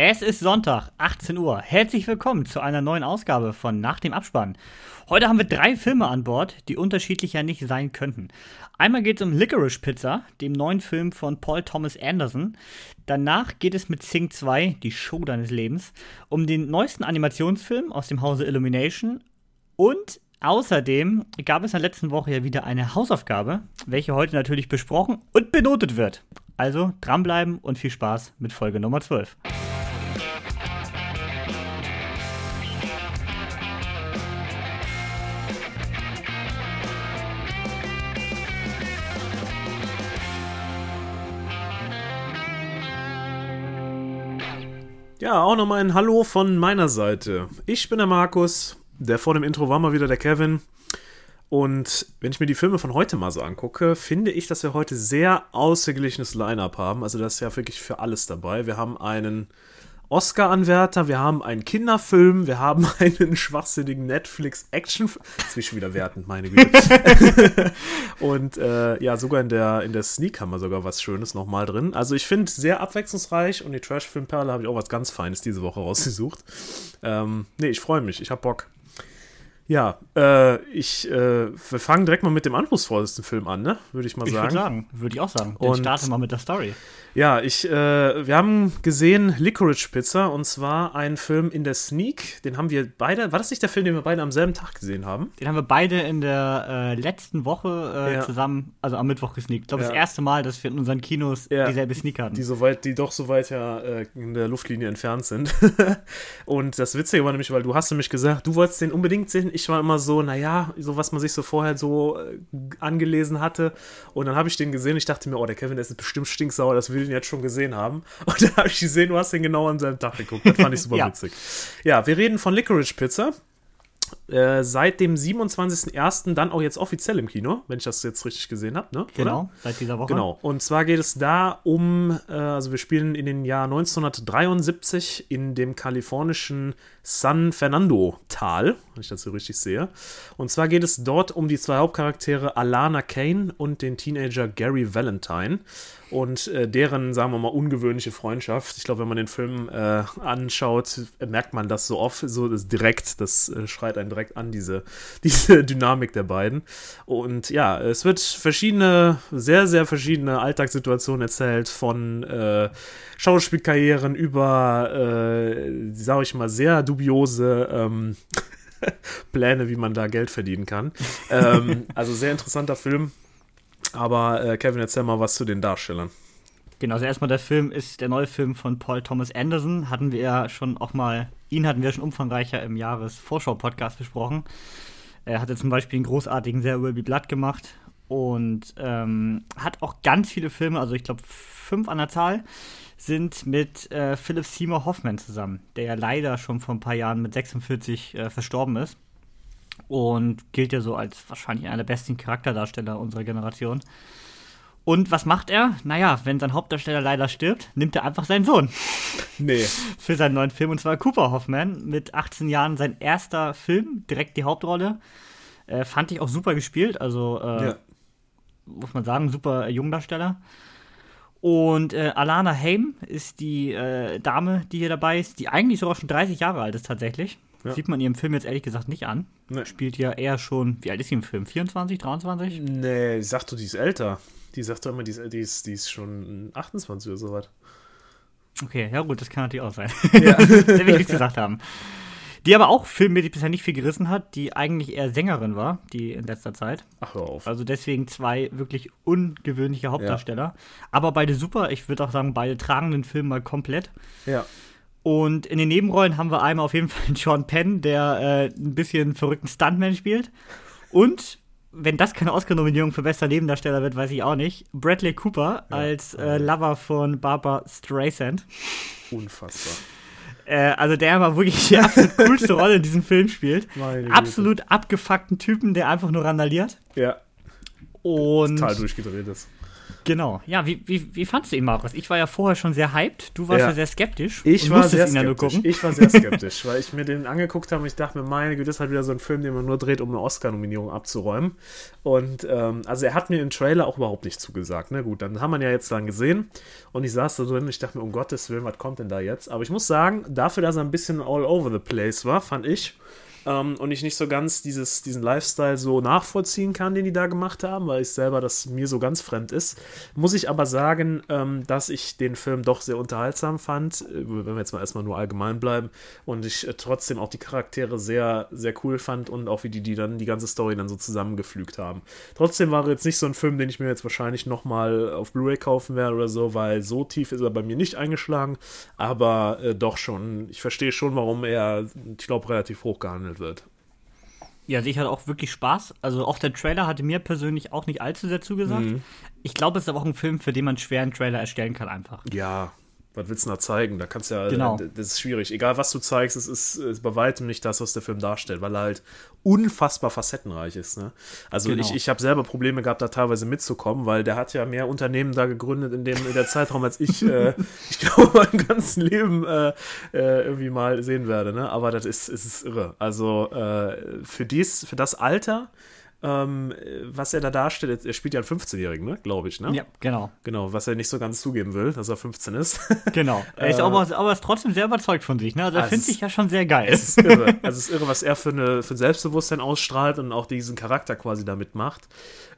Es ist Sonntag, 18 Uhr. Herzlich willkommen zu einer neuen Ausgabe von Nach dem Abspann. Heute haben wir drei Filme an Bord, die unterschiedlicher nicht sein könnten. Einmal geht es um Licorice Pizza, dem neuen Film von Paul Thomas Anderson. Danach geht es mit Sing 2, die Show deines Lebens, um den neuesten Animationsfilm aus dem Hause Illumination. Und außerdem gab es in der letzten Woche ja wieder eine Hausaufgabe, welche heute natürlich besprochen und benotet wird. Also dranbleiben und viel Spaß mit Folge Nummer 12. Ja, auch nochmal ein Hallo von meiner Seite. Ich bin der Markus, der vor dem Intro war mal wieder der Kevin. Und wenn ich mir die Filme von heute mal so angucke, finde ich, dass wir heute sehr ausgeglichenes Line-up haben. Also das ist ja wirklich für alles dabei. Wir haben einen Oscar-Anwärter, wir haben einen Kinderfilm, wir haben einen schwachsinnigen Netflix-Action-Film. Schon wieder wertend, meine Güte. und äh, ja, sogar in der, in der Sneak haben wir sogar was Schönes nochmal drin. Also ich finde sehr abwechslungsreich und die Trash-Film-Perle habe ich auch was ganz Feines diese Woche rausgesucht. Ähm, nee, ich freue mich, ich habe Bock. Ja, äh, ich, äh, wir fangen direkt mal mit dem anspruchsvollsten Film an, ne? Würde ich mal Ich sagen. würde sagen, würde ich auch sagen. Dann Und- starte mal mit der Story. Ja, ich, äh, wir haben gesehen Licorice Pizza und zwar einen Film in der Sneak. Den haben wir beide, war das nicht der Film, den wir beide am selben Tag gesehen haben? Den haben wir beide in der äh, letzten Woche äh, Ja. zusammen, also am Mittwoch gesneakt. Ich glaube, Ja. das erste Mal, dass wir in unseren Kinos Ja. dieselbe Sneak hatten. Die so weit, die doch so weit ja äh, in der Luftlinie entfernt sind. und das Witzige war nämlich, weil du hast nämlich gesagt, du wolltest den unbedingt sehen. Ich war immer so, naja, so was man sich so vorher so äh, angelesen hatte. Und dann habe ich den gesehen. Ich dachte mir, oh, der Kevin, der ist bestimmt stinksauer, dass wir den jetzt schon gesehen haben. Und dann habe ich gesehen, du hast den genau am selben Tag geguckt. Das fand ich super Ja. witzig. Ja, wir reden von Licorice Pizza. Äh, seit dem 27.01. dann auch jetzt offiziell im Kino, wenn ich das jetzt richtig gesehen habe, ne? Oder? genau, seit dieser Woche. Genau. Und zwar geht es da um, äh, also wir spielen in den Jahr 1973 in dem kalifornischen San Fernando-Tal, wenn ich das so richtig sehe. Und zwar geht es dort um die zwei Hauptcharaktere Alana Kane und den Teenager Gary Valentine und äh, deren, sagen wir mal, ungewöhnliche Freundschaft. Ich glaube, wenn man den Film äh, anschaut, merkt man das so oft, so das direkt, das äh, schreit einen direkt an, diese, diese Dynamik der beiden. Und ja, es wird verschiedene, sehr, sehr verschiedene Alltagssituationen erzählt, von äh, Schauspielkarrieren über, äh, sage ich mal, sehr dubiose ähm, Pläne, wie man da Geld verdienen kann. ähm, also sehr interessanter Film. Aber äh, Kevin, erzähl mal was zu den Darstellern. Genau, also erstmal der Film ist der neue Film von Paul Thomas Anderson. Hatten wir ja schon auch mal, ihn hatten wir schon umfangreicher im Jahresvorschau-Podcast besprochen. Er hatte zum Beispiel einen großartigen There Will Be Blood gemacht und ähm, hat auch ganz viele Filme, also ich glaube fünf an der Zahl, sind mit äh, Philip Seymour Hoffman zusammen, der ja leider schon vor ein paar Jahren mit 46 äh, verstorben ist. Und gilt ja so als wahrscheinlich einer der besten Charakterdarsteller unserer Generation. Und was macht er? Naja, wenn sein Hauptdarsteller leider stirbt, nimmt er einfach seinen Sohn Nee. für seinen neuen Film. Und zwar Cooper Hoffman, mit 18 Jahren sein erster Film, direkt die Hauptrolle. Äh, fand ich auch super gespielt, also äh, Ja. muss man sagen, super Jungdarsteller. Und äh, Alana Haim ist die äh, Dame, die hier dabei ist, die eigentlich sogar schon 30 Jahre alt ist tatsächlich. Ja. Sieht man ihrem Film jetzt ehrlich gesagt nicht an. Nee. Spielt ja eher schon, wie alt ist sie im Film? 24, 23? Nee, ich sag du, die ist älter. Die sagt doch immer, die ist, die ist, die ist schon 28 oder so was. Okay, ja gut, das kann natürlich auch sein. Ja. Der will ich nichts gesagt haben. Die aber auch filmmäßig bisher nicht viel gerissen hat, die eigentlich eher Sängerin war, die in letzter Zeit. Ach, hör auf. Also deswegen zwei wirklich ungewöhnliche Hauptdarsteller. Aber beide super. Ich würde auch sagen, beide tragen den Film mal komplett. Ja. Und in den Nebenrollen haben wir einmal auf jeden Fall Sean Penn, der äh, ein bisschen verrückten Stuntman spielt. Und wenn das keine Oscar-Nominierung für bester Nebendarsteller wird, weiß ich auch nicht. Bradley Cooper als äh, Lover von Barbara Streisand. Unfassbar. Äh, also der mal wirklich die absolut coolste Rolle in diesem Film spielt. Meine Güte. Absolut abgefuckten Typen, der einfach nur randaliert. Ja, Und total durchgedreht ist. Genau. Ja, wie, wie, wie fandst du ihn, Markus? Ich war ja vorher schon sehr hyped. Du warst ja, Ja. sehr skeptisch. Ich war sehr skeptisch. gucken. Ich war sehr skeptisch, weil ich mir den angeguckt habe und ich dachte mir, meine Güte, das ist halt wieder so ein Film, den man nur dreht, um eine Oscar-Nominierung abzuräumen. Und ähm, also er hat mir im Trailer auch überhaupt nicht zugesagt. Ne, gut, dann haben wir ihn ja jetzt dann gesehen und ich saß da drin und ich dachte mir, um Gottes Willen, was kommt denn da jetzt? Aber ich muss sagen, dafür, dass er ein bisschen all over the place war, fand ich, ähm, und ich nicht so ganz dieses, diesen Lifestyle so nachvollziehen kann, den die da gemacht haben, weil ich selber das mir so ganz fremd ist, muss ich aber sagen, ähm, dass ich den Film doch sehr unterhaltsam fand, äh, wenn wir jetzt mal erstmal nur allgemein bleiben und ich äh, trotzdem auch die Charaktere sehr, sehr cool fand und auch wie die, die dann die ganze Story dann so zusammengepflügt haben. Trotzdem war er jetzt nicht so ein Film, den ich mir jetzt wahrscheinlich nochmal auf Blu-ray kaufen werde oder so, weil so tief ist er bei mir nicht eingeschlagen, aber äh, doch schon, ich verstehe schon, warum er, ich glaube, relativ hoch gehandelt wird. Ja, also ich hatte auch wirklich Spaß. Also auch der Trailer hatte mir persönlich auch nicht allzu sehr zugesagt. Mhm. Ich glaube, es ist aber auch ein Film, für den man schwer einen Trailer erstellen kann einfach. Ja, was willst du da zeigen? Da kannst du ja, Genau. das ist schwierig. Egal, was du zeigst, es ist, ist bei weitem nicht das, was der Film darstellt, weil er halt unfassbar facettenreich ist. Ne? Also Genau. ich, ich habe selber Probleme gehabt, da teilweise mitzukommen, weil der hat ja mehr Unternehmen da gegründet in dem in der Zeitraum, als ich, äh, ich glaube, mein ganzen Leben äh, äh, irgendwie mal sehen werde. Ne? Aber das ist, es ist irre. Also äh, für dies, für das Alter, ähm, was er da darstellt, er spielt ja einen 15-Jährigen, ne? glaube ich. Ne? Ja, genau. Genau, was er nicht so ganz zugeben will, dass er 15 ist. Genau. Er ist aber, aber ist trotzdem sehr überzeugt von sich. Ne? Also er Also findet es sich ja schon sehr geil. Es ist irre. Also es ist irre, was er für, eine, für ein Selbstbewusstsein ausstrahlt und auch diesen Charakter quasi damit macht.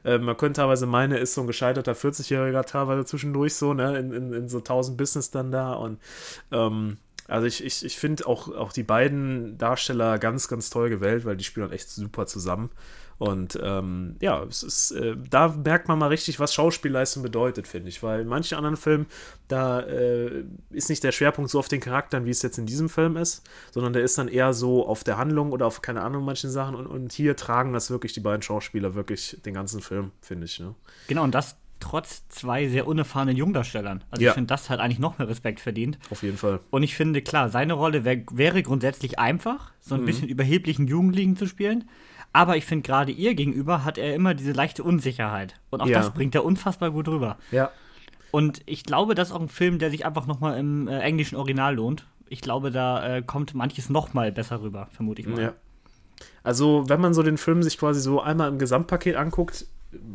Äh, man könnte teilweise meinen, er ist so ein gescheiterter 40-Jähriger teilweise zwischendurch so, ne, in, in, in so 1000 Business dann da und ähm, also ich, ich, ich finde auch, auch die beiden Darsteller ganz, ganz toll gewählt, weil die spielen halt echt super zusammen. Und ähm, ja, es ist, äh, da merkt man mal richtig, was Schauspielleistung bedeutet, finde ich. Weil in manchen anderen Filmen, da äh, ist nicht der Schwerpunkt so auf den Charakteren, wie es jetzt in diesem Film ist, sondern der ist dann eher so auf der Handlung oder auf keine Ahnung manchen Sachen. Und, und hier tragen das wirklich die beiden Schauspieler wirklich den ganzen Film, finde ich. Ne? Genau, und das trotz zwei sehr unerfahrenen Jungdarstellern. Also Ja. ich finde, das hat eigentlich noch mehr Respekt verdient. Auf jeden Fall. Und ich finde, klar, seine Rolle wär, wäre grundsätzlich einfach, so Mhm. ein bisschen überheblichen Jugendlichen zu spielen. Aber ich finde, gerade ihr gegenüber hat er immer diese leichte Unsicherheit. Und auch Ja. das bringt er unfassbar gut rüber. Ja. Und ich glaube, das ist auch ein Film, der sich einfach nochmal im äh, englischen Original lohnt. Ich glaube, da äh, kommt manches nochmal besser rüber, vermute ich mal. Ja. Also, wenn man so den Film sich quasi so einmal im Gesamtpaket anguckt,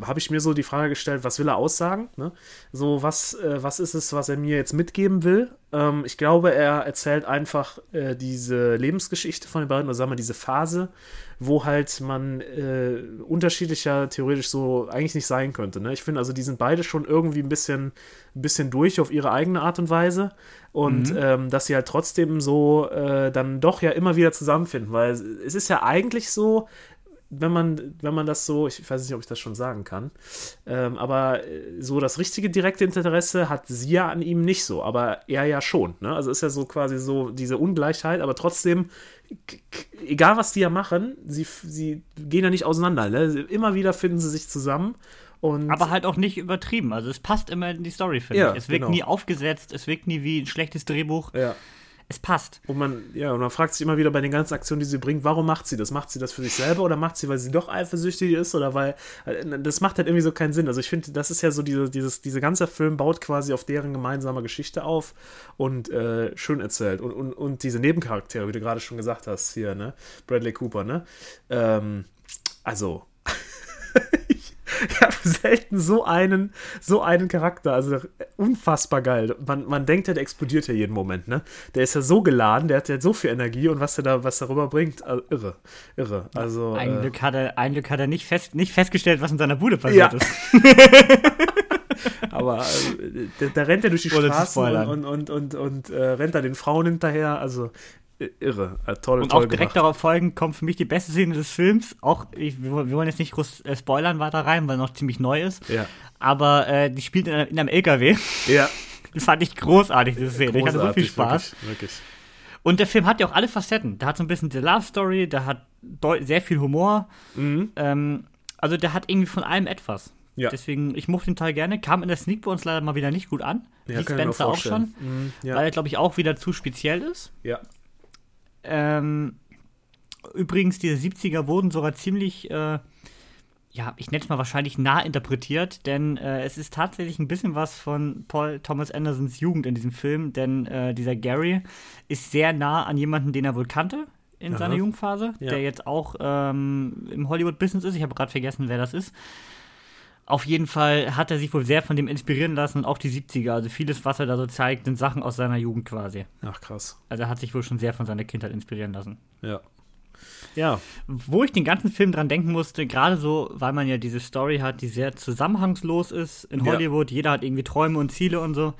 habe ich mir so die Frage gestellt, was will er aussagen? Ne? So, was, äh, was ist es, was er mir jetzt mitgeben will? Ähm, ich glaube, er erzählt einfach äh, diese Lebensgeschichte von den beiden, oder sagen wir diese Phase, wo halt man äh, unterschiedlicher theoretisch so eigentlich nicht sein könnte. Ne? Ich finde also, die sind beide schon irgendwie ein bisschen, ein bisschen durch auf ihre eigene Art und Weise. Und ähm, dass sie halt trotzdem so äh, dann doch ja immer wieder zusammenfinden, weil es ist ja eigentlich so, wenn man, wenn man das so, ich weiß nicht, ob ich das schon sagen kann, ähm, aber äh, so das richtige direkte Interesse hat sie ja an ihm nicht so, aber er ja schon. Ne? Also ist ja so quasi so diese Ungleichheit, aber trotzdem, egal was die ja machen, sie, sie gehen ja nicht auseinander. Ne? Immer wieder finden sie sich zusammen. Und Aber halt auch nicht übertrieben. Also es passt immer in die Story, finde Ja, ich. Es wirkt genau. nie aufgesetzt, es wirkt nie wie ein schlechtes Drehbuch. ja. Es passt. Und man, ja, und man fragt sich immer wieder bei den ganzen Aktionen, die sie bringt, warum macht sie das? Macht sie das für sich selber oder macht sie, weil sie doch eifersüchtig ist oder weil, äh, das macht halt irgendwie so keinen Sinn. Also ich finde, das ist ja so, diese, dieses, dieser ganze Film baut quasi auf deren gemeinsamer Geschichte auf und äh, schön erzählt. Und, und, und diese Nebencharaktere, wie du gerade schon gesagt hast, hier, ne? Bradley Cooper, ne? Ähm, also, ich, habe selten so einen, so einen Charakter. Also unfassbar geil. Man, man denkt ja, der explodiert ja jeden Moment, ne? Der ist ja so geladen, der hat ja so viel Energie und was er da, was darüber bringt, also, irre. Irre. Also. Ein, äh, Glück hat er, ein Glück hat er nicht, fest, nicht festgestellt, was in seiner Bude passiert Ja. ist. aber äh, da, da rennt er durch die Straßen spoilern. und, und, und, und, äh, rennt da den Frauen hinterher. Also irre. Äh, toll, Und toll auch direkt gemacht. darauf folgend kommt für mich die beste Szene des Films. Auch, ich, wir, wollen jetzt nicht groß äh, spoilern weiter rein, weil er noch ziemlich neu ist. Ja. Aber äh, die spielt in, einem- in einem LKW. Ja. Das fand ich großartig, diese Szene. Ich hatte so viel Großartig, Spaß. Wirklich, wirklich. Und der Film hat ja auch alle Facetten. Der hat so ein bisschen die Love Story, der hat sehr viel Humor. Mhm. Ähm, also der hat irgendwie von allem etwas. Ja. Deswegen, ich mochte den Teil gerne. Kam in der Sneak bei uns leider mal wieder nicht gut an. Ja, Wie Spencer auch schon. Mhm, ja. Weil er, glaube ich, auch wieder zu speziell ist. ja. Ähm, übrigens, diese 70er wurden sogar ziemlich, äh, ja, ich nenne es mal wahrscheinlich nah interpretiert, denn äh, es ist tatsächlich ein bisschen was von Paul Thomas Andersons Jugend in diesem Film, denn äh, dieser Gary ist sehr nah an jemanden, den er wohl kannte in Aha. seiner Jugendphase, Ja. der jetzt auch ähm, im Hollywood-Business ist. Ich habe gerade vergessen, wer das ist. Auf jeden Fall hat er sich wohl sehr von dem inspirieren lassen und auch die 70er. Also vieles, was er da so zeigt, sind Sachen aus seiner Jugend quasi. Ach, krass. Also er hat sich wohl schon sehr von seiner Kindheit inspirieren lassen. Ja. Ja, Wo ich den ganzen Film dran denken musste, gerade so, weil man ja diese Story hat, die sehr zusammenhangslos ist in Ja. Hollywood, jeder hat irgendwie Träume und Ziele und so.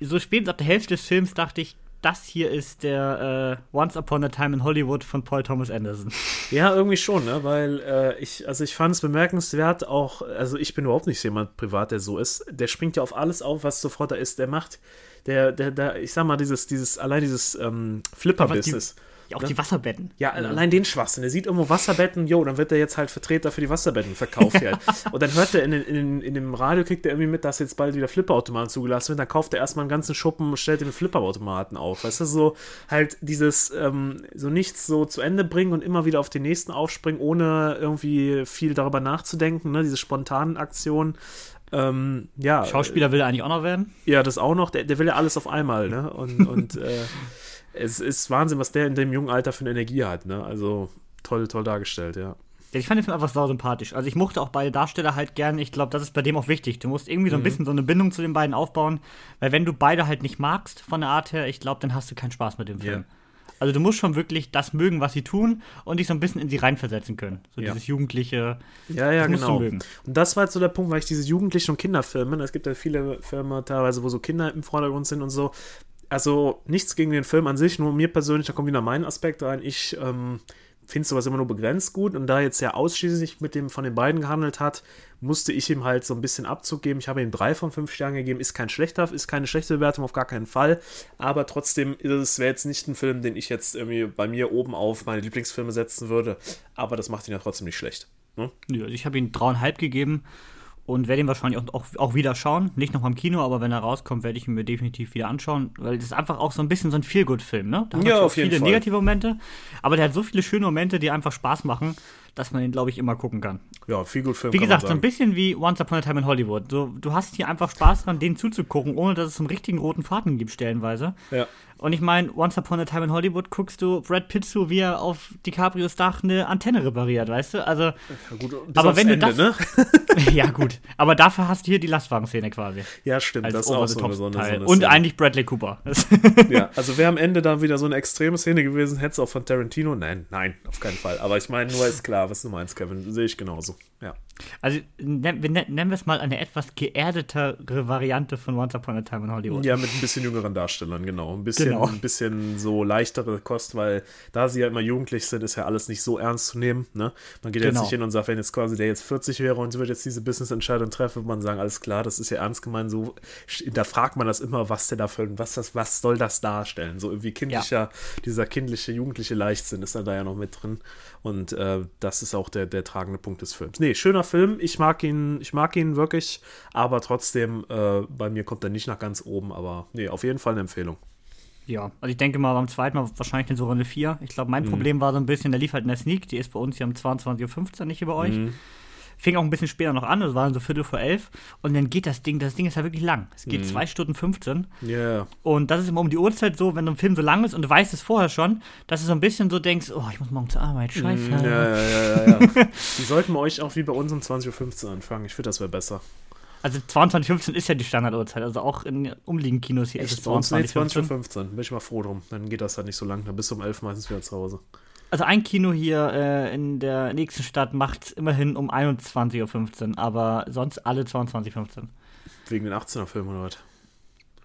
So spätestens ab der Hälfte des Films dachte ich, das hier ist der äh, Once Upon a Time in Hollywood von Paul Thomas Anderson. Ja, irgendwie schon, ne? Weil äh, ich, also ich fand es bemerkenswert, auch, also ich bin überhaupt nicht jemand privat, der so ist. Der springt ja auf alles auf, was sofort da ist. Der macht, der, der, der, ich sag mal, dieses, dieses, allein dieses ähm, Flipper-Business. Ja, auch Ne? die Wasserbetten. Ja, allein den Schwachsinn. Er sieht irgendwo Wasserbetten, jo, dann wird er jetzt halt Vertreter für die Wasserbetten verkauft. halt. Und dann hört er in, in, in dem Radio, kriegt er irgendwie mit, dass jetzt bald wieder Flipperautomaten zugelassen werden. Dann kauft er erstmal einen ganzen Schuppen und stellt den Flipperautomaten auf. Weißt du, so halt dieses, ähm, so nichts so zu Ende bringen und immer wieder auf den nächsten aufspringen, ohne irgendwie viel darüber nachzudenken, ne? Diese spontanen Aktionen. Ähm, ja, Schauspieler will er eigentlich auch noch werden. ja, das auch noch. Der, der will ja alles auf einmal, ne? Und, und äh, es ist Wahnsinn, was der in dem jungen Alter für eine Energie hat, ne? Also toll, toll dargestellt, ja. Ja, ich fand den Film einfach sau sympathisch. Also ich mochte auch beide Darsteller halt gern. Ich glaube, das ist bei dem auch wichtig. Du musst irgendwie so ein bisschen so eine Bindung zu den beiden aufbauen, weil wenn du beide halt nicht magst von der Art her, ich glaube, dann hast du keinen Spaß mit dem Film. Ja. Also du musst schon wirklich das mögen, was sie tun und dich so ein bisschen in sie reinversetzen können. So Ja. dieses jugendliche. Ja, ja, Das musst du genau. mögen. Und das war jetzt so der Punkt, weil ich diese Jugendlichen und Kinderfilme, es gibt ja viele Filme teilweise, wo so Kinder im Vordergrund sind und so. Also nichts gegen den Film an sich, nur mir persönlich, da kommt wieder mein Aspekt rein. Ich ähm, finde sowas immer nur begrenzt gut und da jetzt ja ausschließlich mit dem von den beiden gehandelt hat, musste ich ihm halt so ein bisschen Abzug geben. Ich habe ihm drei von fünf Sternen gegeben. Ist kein schlechter, ist keine schlechte Bewertung, auf gar keinen Fall. Aber trotzdem es wäre jetzt nicht ein Film, den ich jetzt irgendwie bei mir oben auf meine Lieblingsfilme setzen würde. Aber das macht ihn ja trotzdem nicht schlecht. Ne? Also ich habe ihm dreieinhalb gegeben und werde ihn wahrscheinlich auch, auch, auch wieder schauen. Nicht noch im Kino, aber wenn er rauskommt, werde ich ihn mir definitiv wieder anschauen, weil das ist einfach auch so ein bisschen so ein Feel-Good-Film, ne? Da hat Ja, auf jeden viele Fall. negative Momente, aber der hat so viele schöne Momente, die einfach Spaß machen, dass man ihn, glaube ich, immer gucken kann. Ja, viel gut Film. Wie gesagt, so ein bisschen wie Once Upon a Time in Hollywood. So, du hast hier einfach Spaß dran, denen zuzugucken, ohne dass es einen richtigen roten Faden gibt, stellenweise. Ja. Und ich meine, Once Upon a Time in Hollywood guckst du Brad Pitt zu, wie er auf DiCaprios Dach eine Antenne repariert, weißt du? Also, Ja, gut, Aber wenn du Ende, das- ne? ja gut. Aber dafür hast du hier die Lastwagenszene quasi. Ja, stimmt. Als das ist auch so eine, so eine, so eine Und eigentlich Bradley Cooper. Ja, also wäre am Ende dann wieder so eine extreme Szene gewesen, hätte es auch von Tarantino. Nein, nein, auf keinen Fall. Aber ich meine, nur ist klar, was du meinst, Kevin. Sehe ich genauso. Ja. also nennen wir es mal eine etwas geerdetere Variante von Once Upon a Time in Hollywood. Ja, mit ein bisschen jüngeren Darstellern, genau. Ein bisschen, Genau. ein bisschen so leichtere Kost, weil da sie ja immer jugendlich sind, ist ja alles nicht so ernst zu nehmen. Ne? Man geht ja jetzt Genau. nicht hin und sagt, wenn jetzt quasi der jetzt 40 wäre und wird jetzt diese Business-Entscheidung treffen, wird man sagen, alles klar, das ist ja ernst gemeint. So, da fragt man das immer, was der da für, was das, was soll das darstellen? So irgendwie kindlicher, dieser kindliche, jugendliche Leichtsinn ist dann da ja noch mit drin. Und äh, das ist auch der, der tragende Punkt des Films. Nee, schöner Film. Ich mag ihn, ich mag ihn wirklich, aber trotzdem, äh, bei mir kommt er nicht nach ganz oben, aber nee, auf jeden Fall eine Empfehlung. Ja, also ich denke mal beim zweiten Mal wahrscheinlich eine so eine 4. Ich glaube, mein Mhm. Problem war so ein bisschen, der lief halt in der Sneak, die ist bei uns ja um 22.15 Uhr, nicht über euch. Mhm. Fing auch ein bisschen später noch an, das war dann so Viertel vor elf. Und dann geht das Ding, das Ding ist ja wirklich lang. Es Mhm. geht 2 Stunden 15. Ja, Und das ist immer um die Uhrzeit so, wenn so ein Film so lang ist und du weißt es vorher schon, dass du so ein bisschen so denkst, oh, ich muss morgen zur Arbeit, scheiße. ja, ja, ja, ja. ja. Die sollten wir euch auch wie bei uns um 20.15 Uhr anfangen. Ich finde, das wäre besser. Also 22.15 ist ja die Standarduhrzeit, also auch in umliegenden Kinos hier ist es Bei uns nee, 22.15. 20.15 Uhr. Bin ich mal froh drum. Dann geht das halt nicht so lang. Dann bist du um 11 meistens wieder zu Hause. Also ein Kino hier äh, in der nächsten Stadt macht immerhin um 21.15 Uhr, aber sonst alle 22.15 Uhr. Wegen den 18er-Filmen oder was?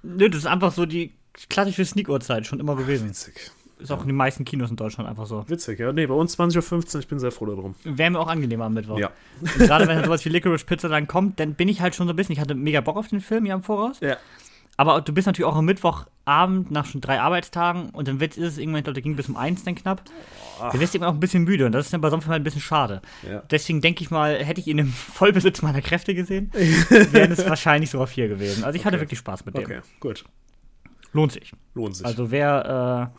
Nö, das ist einfach so die klassische Sneak-Uhrzeit schon immer gewesen. Witzig. Ist auch in den meisten Kinos in Deutschland einfach so. Witzig, ja. Nee, bei uns 20.15 Uhr. Ich bin sehr froh darum. Wäre mir auch angenehmer am Mittwoch. Ja. Und Gerade wenn sowas wie Licorice Pizza dann kommt, dann bin ich halt schon so ein bisschen, ich hatte mega Bock auf den Film ja im Voraus. Ja. Aber du bist natürlich auch am Mittwochabend nach schon drei Arbeitstagen und dann wird, ist es irgendwann, ich glaube, ging bis um eins dann knapp. Da wirst du irgendwann auch ein bisschen müde und das ist dann bei so einem Film halt ein bisschen schade. Ja. Deswegen denke ich mal, hätte ich ihn im Vollbesitz meiner Kräfte gesehen, wären es wahrscheinlich sogar vier gewesen. Also ich hatte Okay. wirklich Spaß mit dem. Okay, gut. Lohnt sich. Lohnt sich. Also wer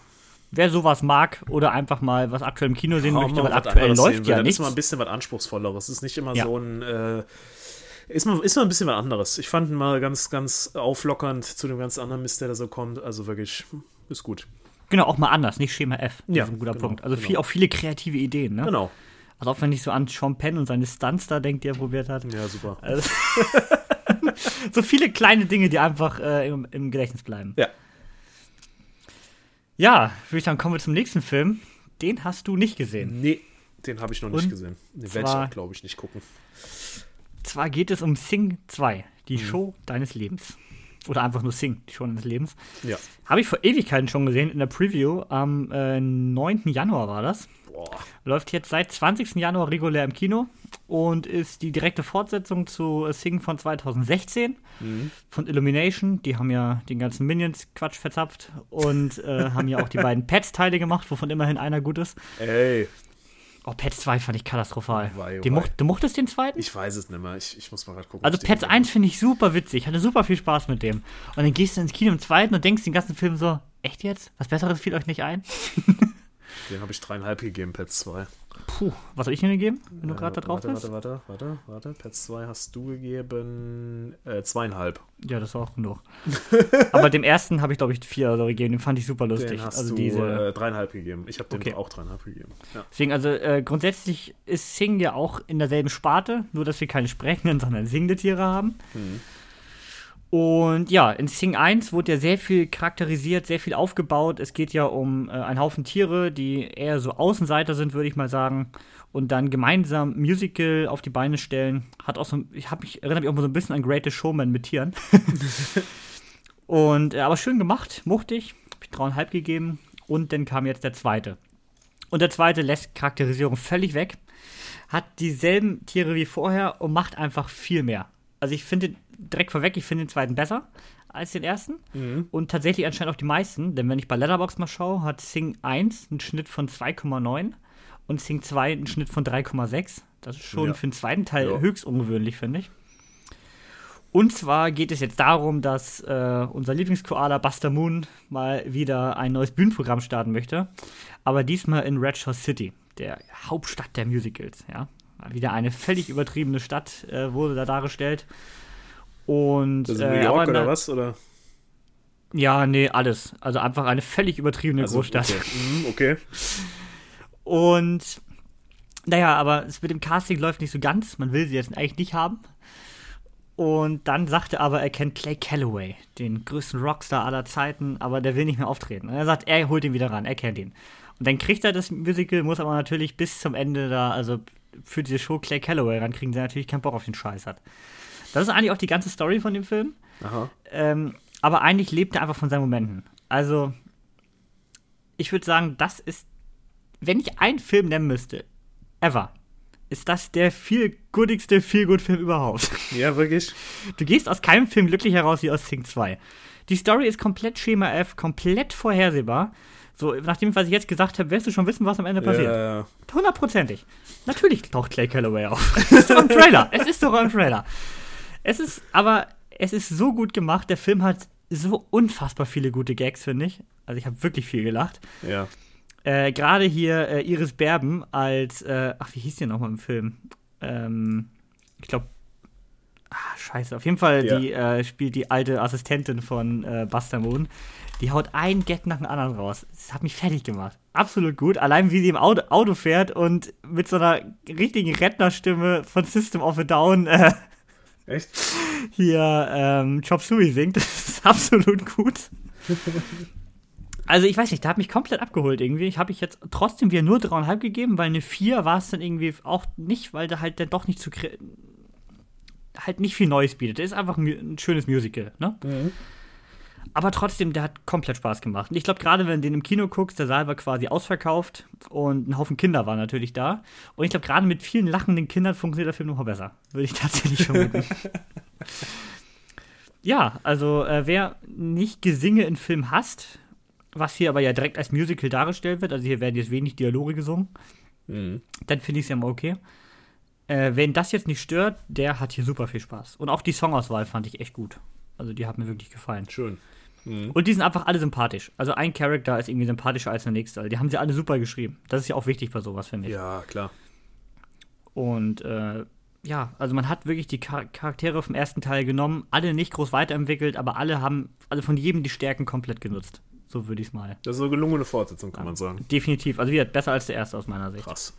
wer sowas mag oder einfach mal was aktuell im Kino sehen Ja, möchte, weil was aktuell läuft ja dann nichts. ist mal ein bisschen was Anspruchsvolleres. Es ist nicht immer Ja. so ein. Äh, ist mal, ist mal ein bisschen was anderes. Ich fand ihn mal ganz, ganz auflockernd zu dem ganz anderen Mist, der da so kommt. Also wirklich, ist gut. Genau, auch mal anders, nicht Schema F. Das Ja, ist ein guter genau, Punkt. Also genau. viel, auch viele kreative Ideen, ne? Genau. Also auch wenn ich so an Sean Penn und seine Stunts da denkt, die er probiert hat. Ja, super. Also so viele kleine Dinge, die einfach äh, im, im Gedächtnis bleiben. Ja. Ja, würde ich sagen, kommen wir zum nächsten Film. Den hast du nicht gesehen. Nee, den habe ich noch nicht Und gesehen. Den werde ich auch, glaube ich, nicht gucken. Zwar geht es um Sing 2, die Mhm. Show deines Lebens. Oder einfach nur Sing, die Show deines Lebens. Ja. Habe ich vor Ewigkeiten schon gesehen in der Preview. Am äh, 9. Januar war das. Boah. Läuft jetzt seit 20. Januar regulär im Kino und ist die direkte Fortsetzung zu Sing von 2016 von Illumination. Die haben ja den ganzen Minions-Quatsch verzapft und äh, haben ja auch die beiden Pets-Teile gemacht, wovon immerhin einer gut ist. Ey, Oh, Pets 2 fand ich katastrophal. Wei, wei. mocht, du mochtest den zweiten? ich weiß es nicht mehr. Ich, ich muss mal gerade gucken. Also Pets gesehen 1 finde ich super witzig. Ich hatte super viel Spaß mit dem. Und dann gehst du ins Kino im zweiten und denkst den ganzen Film so, echt jetzt? Was Besseres fiel euch nicht ein? habe. Den habe ich dreieinhalb gegeben, Pets 2. Puh, was soll ich denn gegeben, wenn du gerade da drauf warte, bist? Warte, warte, warte, warte. Pets 2 hast du gegeben äh, zweieinhalb. Ja, das war auch genug. Aber dem ersten habe ich, glaube ich, vier oder so gegeben. Den fand ich super lustig. Den hast also du diese. äh, dreieinhalb gegeben. Ich habe dem Okay. auch dreieinhalb gegeben. Ja. Deswegen, also äh, grundsätzlich ist Sing ja auch in derselben Sparte, nur dass wir keine sprechenden, sondern singende Tiere haben. Mhm. Und ja, in Sing 1 wurde ja sehr viel charakterisiert, sehr viel aufgebaut. Es geht ja um äh, einen Haufen Tiere, die eher so Außenseiter sind, würde ich mal sagen. Und dann gemeinsam Musical auf die Beine stellen. Hat auch so, ich, hab mich, erinnere mich auch mal so ein bisschen an Greatest Showman mit Tieren. Und, äh, aber schön gemacht, mochte ich. Hab ich dreieinhalb gegeben. Und dann kam jetzt der zweite. Und der zweite lässt Charakterisierung völlig weg. Hat dieselben Tiere wie vorher und macht einfach viel mehr. Also ich finde direkt vorweg, ich finde den zweiten besser als den ersten. Und tatsächlich anscheinend auch die meisten. Denn wenn ich bei Letterboxd mal schaue, hat Sing 1 einen Schnitt von 2,9 und Sing 2 einen Schnitt von 3,6. Das ist schon Ja. für den zweiten Teil Ja. höchst ungewöhnlich, finde ich. Und zwar geht es jetzt darum, dass äh, unser Lieblingskoala Buster Moon mal wieder ein neues Bühnenprogramm starten möchte. Aber diesmal in Red Shore City, der Hauptstadt der Musicals. Ja? Wieder eine völlig übertriebene Stadt äh, wurde da dargestellt. Und Das ist äh, New York oder was? Oder? Ja, nee, alles. Also einfach eine völlig übertriebene Großstadt. Okay. Mhm, okay. Und naja, aber es mit dem Casting läuft nicht so ganz. Man will sie jetzt eigentlich nicht haben. Und dann sagte aber, er kennt Clay Calloway, den größten Rockstar aller Zeiten, aber der will nicht mehr auftreten. Und er sagt, er holt ihn wieder ran, er kennt ihn. Und dann kriegt er das Musical, muss aber natürlich bis zum Ende da, also für diese Show Clay Calloway rankriegen, der natürlich keinen Bock auf den Scheiß hat. Das ist eigentlich auch die ganze Story von dem Film. Aha. Ähm, aber eigentlich lebt er einfach von seinen Momenten. Also, ich würde sagen, das ist, wenn ich einen Film nennen müsste, ever, ist das der viel goodigste Feel-Good-Film überhaupt. Ja, wirklich? Du gehst aus keinem Film glücklich heraus wie aus Sing 2. Die Story ist komplett Schema F, komplett vorhersehbar. So, nach dem, was ich jetzt gesagt habe, wirst du schon wissen, was am Ende passiert. Ja, ja. Hundertprozentig. Natürlich taucht Clay Calloway auf. Es ist doch im Trailer. Es ist doch im Trailer. Es ist, aber es ist so gut gemacht. Der Film hat so unfassbar viele gute Gags, finde ich. Also ich habe wirklich viel gelacht. ja. Äh, Gerade hier äh, Iris Berben als, äh, ach, wie hieß die nochmal im Film? Ähm, ich glaube, ah, scheiße. Auf jeden Fall, Ja. die äh, spielt die alte Assistentin von äh, Buster Moon. Die haut einen Gag nach dem anderen raus. Das hat mich fertig gemacht. Absolut gut. Allein wie sie im Auto, Auto fährt und mit so einer richtigen Rentnerstimme von System of a Down äh, Echt? hier ähm, Chop Suey singt. Das ist absolut gut. Also ich weiß nicht, da hat mich komplett abgeholt irgendwie. Ich habe ich jetzt trotzdem wieder nur dreieinhalb gegeben, weil eine 4 war es dann irgendwie auch nicht, weil der halt dann doch nicht zu halt nicht viel Neues bietet. Der ist einfach ein, schönes Musical, ne? Aber trotzdem, der hat komplett Spaß gemacht. Und ich glaube, gerade wenn du den im Kino guckst, der Saal war quasi ausverkauft und ein Haufen Kinder waren natürlich da. Und ich glaube, gerade mit vielen lachenden Kindern funktioniert der Film noch besser. Würde ich tatsächlich vermuten. ja, also äh, wer nicht Gesinge in Film hasst, was hier aber ja direkt als Musical dargestellt wird, also hier werden jetzt wenig Dialoge gesungen, Mhm. dann finde ich es ja mal okay. Äh, wen das jetzt nicht stört, der hat hier super viel Spaß. Und auch die Songauswahl fand ich echt gut. Also die hat mir wirklich gefallen. Schön. Und die sind einfach alle sympathisch. Also ein Charakter ist irgendwie sympathischer als der nächste. Also die haben sie alle super geschrieben. Das ist ja auch wichtig bei sowas, finde ich. Ja, klar. Und äh, ja, also man hat wirklich die Char Charaktere vom ersten Teil genommen, alle nicht groß weiterentwickelt, aber alle haben, also von jedem die Stärken komplett genutzt. So würde ich es mal. Das ist eine gelungene Fortsetzung, kann man sagen. Definitiv. Also wieder besser als der erste aus meiner Sicht. Krass.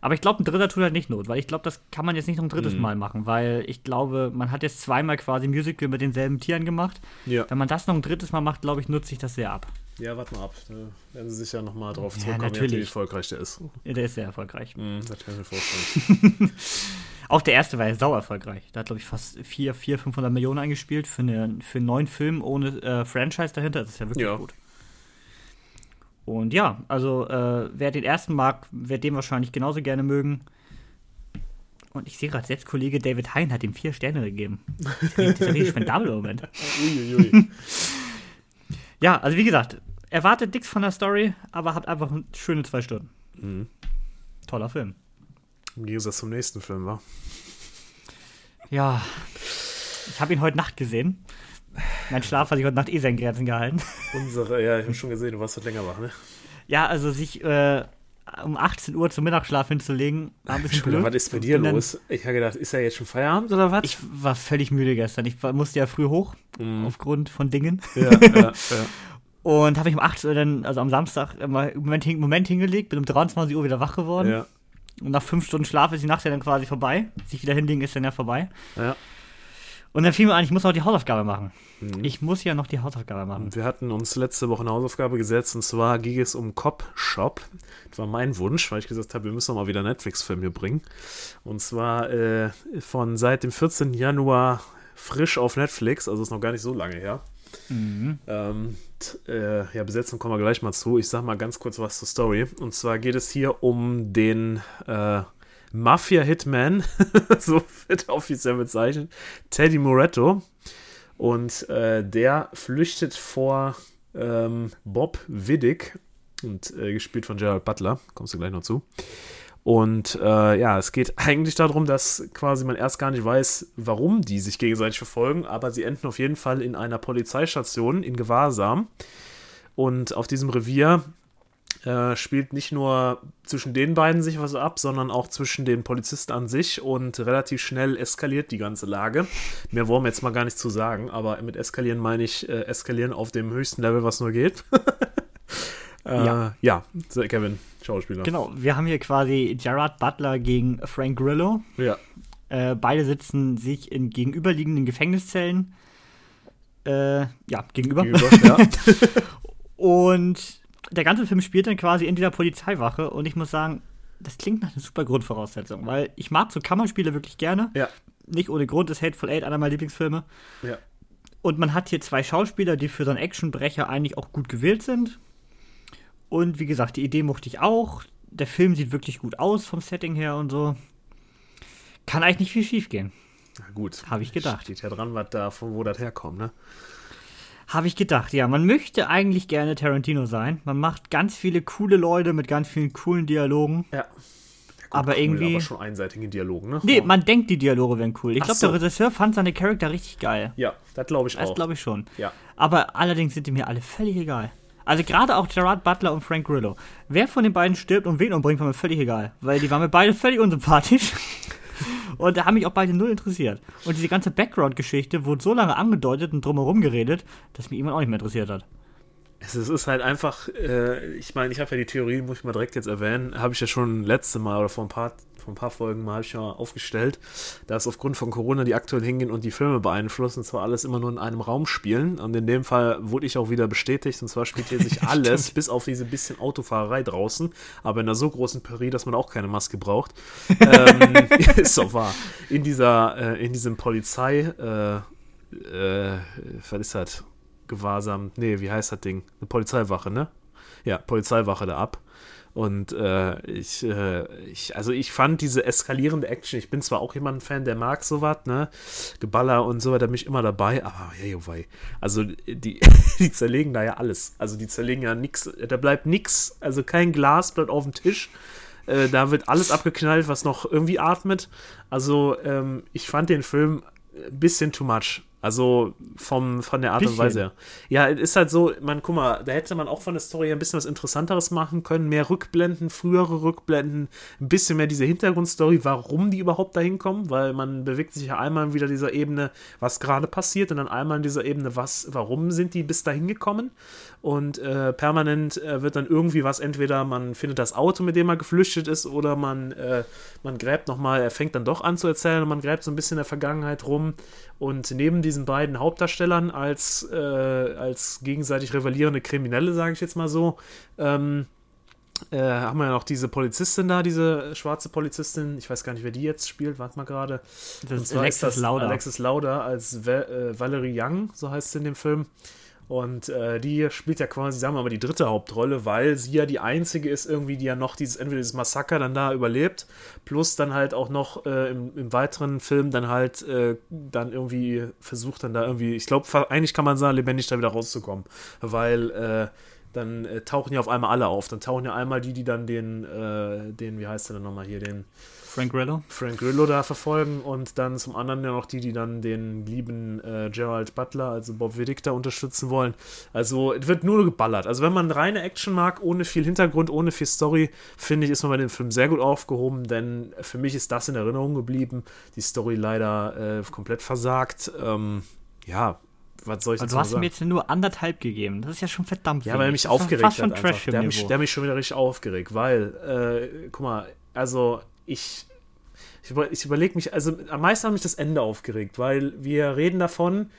Aber ich glaube, ein dritter tut halt nicht Not, weil ich glaube, das kann man jetzt nicht noch ein drittes Mal machen, weil ich glaube, man hat jetzt zweimal quasi Musical mit denselben Tieren gemacht. Ja. Wenn man das noch ein drittes Mal macht, glaube ich, nutzt sich das sehr ab. Ja, warte mal ab. Da werden sie sich ja nochmal drauf Ja, zurückkommen, wie natürlich. erfolgreich der ist. Ja, Der ist sehr erfolgreich. Mhm, das kann ich mir vorstellen. Auch der erste war ja sau erfolgreich. Da hat, glaube ich, fast 4, 400, 500 Millionen eingespielt für, eine, für einen neuen Film ohne äh, Franchise dahinter. Das ist ja wirklich Ja. gut. Und ja, also äh, wer den ersten mag, wird den wahrscheinlich genauso gerne mögen. Und ich sehe gerade, selbst Kollege David Hein hat ihm vier Sterne gegeben. Das ist ein richtig spendabel im Moment. Uiuiui. Ja, also wie gesagt, erwartet nichts von der Story, aber habt einfach schöne zwei Stunden. Mhm. Toller Film. Im Gegensatz zum nächsten Film, war. Ja, ich habe ihn heute Nacht gesehen. Mein Schlaf hat sich heute Nacht eh seinen Grenzen gehalten. Unsere, ja, ich habe schon gesehen, du warst heute länger wach, ne? Ja, also sich äh, um 18 Uhr zum Mittagsschlaf hinzulegen, war ein bisschen blöd. was ist bei dir los? Ich habe gedacht, ist ja jetzt schon Feierabend oder was? Ich war völlig müde gestern. Ich war, musste ja früh hoch, Mhm. aufgrund von Dingen. ja, ja, ja. Und habe mich um 18 Uhr dann, also am Samstag, immer einen Moment, hin- Moment hingelegt, bin um 23 Uhr wieder wach geworden. ja. Und nach fünf Stunden Schlaf ist die Nacht ja dann quasi vorbei. Sich wieder hinlegen ist dann ja vorbei. ja. Und dann fiel mir ein, ich muss noch die Hausaufgabe machen. Mhm. Ich muss ja noch die Hausaufgabe machen. Wir hatten uns letzte Woche eine Hausaufgabe gesetzt und zwar ging es um Cop Shop. Das war mein Wunsch, weil ich gesagt habe, wir müssen noch mal wieder Netflix-Film hier bringen. Und zwar äh, von seit dem 14. Januar frisch auf Netflix, also ist noch gar nicht so lange her. Mhm. Ähm, äh, ja, Besetzung kommen wir gleich mal zu. Ich sag mal ganz kurz was zur Story. Und zwar geht es hier um den äh, Mafia-Hitman, so wird er offiziell bezeichnet, Teddy Moretto. Und äh, der flüchtet vor ähm, Bob Widdick, und äh, gespielt von Gerald Butler. Kommst du gleich noch zu. Und äh, ja, es geht eigentlich darum, dass quasi man erst gar nicht weiß, warum die sich gegenseitig verfolgen, aber sie enden auf jeden Fall in einer Polizeistation in Gewahrsam. Und auf diesem Revier äh, spielt nicht nur zwischen den beiden sich was ab, sondern auch zwischen den Polizisten an sich und relativ schnell eskaliert die ganze Lage. Mehr wollen wir jetzt mal gar nicht zu sagen, aber mit eskalieren meine ich äh, eskalieren auf dem höchsten Level, was nur geht. äh, Ja. ja, Kevin, Schauspieler. Genau, wir haben hier quasi Gerard Butler gegen Frank Grillo. Ja. Äh, beide sitzen sich in gegenüberliegenden Gefängniszellen. Äh, ja, gegenüber. Gegenüber, ja. Und der ganze Film spielt dann quasi in dieser Polizeiwache. Und ich muss sagen, das klingt nach einer super Grundvoraussetzung, weil ich mag so Kammerspiele wirklich gerne. ja. Nicht ohne Grund ist Hateful Eight einer meiner Lieblingsfilme. Ja. Und man hat hier zwei Schauspieler, die für so einen Actionbrecher eigentlich auch gut gewählt sind. Und wie gesagt, die Idee mochte ich auch. Der Film sieht wirklich gut aus vom Setting her und so. Kann eigentlich nicht viel schief gehen. Na gut. Hab ich gedacht. Steht ja dran, was da, von wo das herkommt, ne? Habe ich gedacht, ja. Man möchte eigentlich gerne Tarantino sein. Man macht ganz viele coole Leute mit ganz vielen coolen Dialogen. Ja. Aber irgendwie- Aber schon einseitige Dialogen, ne? Nee, man denkt, die Dialoge wären cool. Ich glaube, so. der Regisseur fand seine Charakter richtig geil. Ja, das glaube ich Das auch. glaube ich schon. Ja. Aber allerdings sind die mir alle völlig egal. Also gerade auch Gerard Butler und Frank Grillo. Wer von den beiden stirbt und wen umbringt, war mir völlig egal. Weil die waren mir beide völlig unsympathisch. Und da haben mich auch beide null interessiert. Und diese ganze Background-Geschichte wurde so lange angedeutet und drumherum geredet, dass mich irgendwann auch nicht mehr interessiert hat. Es ist, halt einfach, äh, ich meine, ich habe ja die Theorie, muss ich mal direkt jetzt erwähnen, habe ich ja schon letzte Mal oder vor ein paar, vor ein paar Folgen mal, hab ich ja aufgestellt, dass aufgrund von Corona die aktuell hingehen und die Filme beeinflussen, zwar alles immer nur in einem Raum spielen. Und in dem Fall wurde ich auch wieder bestätigt, und zwar spielt hier sich alles, bis auf diese bisschen Autofahrerei draußen, aber in einer so großen Prärie, dass man auch keine Maske braucht. ähm, ist doch wahr. In dieser, äh, in diesem Polizei, äh, äh, was ist das? Gewahrsam, nee, wie heißt das Ding? Eine Polizeiwache, ne? Ja, Polizeiwache da ab. Und äh, ich, äh, ich, also ich fand diese eskalierende Action, ich bin zwar auch jemand ein Fan, der mag sowas, ne? Geballer und so weiter, bin ich immer dabei, aber hey, oh wei. Also die, die zerlegen da ja alles. Also die zerlegen ja nix, da bleibt nix, also kein Glas bleibt auf dem Tisch. Äh, da wird alles abgeknallt, was noch irgendwie atmet. Also ähm, ich fand den Film ein bisschen too much. Also vom, von der Art Bisschen. und Weise her. Ja, ist halt so, man, guck mal, da hätte man auch von der Story ein bisschen was Interessanteres machen können. Mehr Rückblenden, frühere Rückblenden, ein bisschen mehr diese Hintergrundstory, warum die überhaupt da hinkommen, weil man bewegt sich ja einmal in wieder dieser Ebene, was gerade passiert, und dann einmal in dieser Ebene, was, warum sind die bis dahin gekommen. Und äh, permanent äh, wird dann irgendwie was, entweder man findet das Auto, mit dem er geflüchtet ist, oder man, äh, man gräbt nochmal, er fängt dann doch an zu erzählen und man gräbt so ein bisschen in der Vergangenheit rum. Und neben diesen beiden Hauptdarstellern als, äh, als gegenseitig rivalierende Kriminelle, sage ich jetzt mal so, ähm, äh, haben wir ja noch diese Polizistin da, diese schwarze Polizistin. Ich weiß gar nicht, wer die jetzt spielt. Warte mal gerade. Das ist Alexis Lauder. Alexis Lauder als äh, Valerie Young, so heißt sie in dem Film. Und äh, die spielt ja quasi, sagen wir mal, die dritte Hauptrolle, weil sie ja die einzige ist, irgendwie, die ja noch dieses, entweder dieses Massaker dann da überlebt, plus dann halt auch noch äh, im, im weiteren Film dann halt äh, dann irgendwie versucht, dann da irgendwie, ich glaube, eigentlich kann man sagen, lebendig da wieder rauszukommen. Weil äh, dann äh, tauchen ja auf einmal alle auf. Dann tauchen ja einmal die, die dann den, äh, den, wie heißt der denn nochmal hier, den Frank Grillo. Frank Grillo da verfolgen und dann zum anderen ja noch die, die dann den lieben äh, Gerald Butler, also Bob Wittig, da unterstützen wollen. Also es wird nur geballert. Also wenn man reine Action mag, ohne viel Hintergrund, ohne viel Story, finde ich, ist man bei dem Film sehr gut aufgehoben, denn für mich ist das in Erinnerung geblieben. Die Story leider äh, komplett versagt. Ähm, ja, was soll ich Also dazu du hast mir jetzt nur andertalt gegeben. Das ist ja schon verdammt Ja, weil er mich Das aufgeregt fast schon hat. Der, hat mich, der hat mich schon wieder richtig aufgeregt, weil, äh, guck mal, also ich, ich, über, ich überlege mich, also am meisten hat mich das Ende aufgeregt, weil wir reden davon,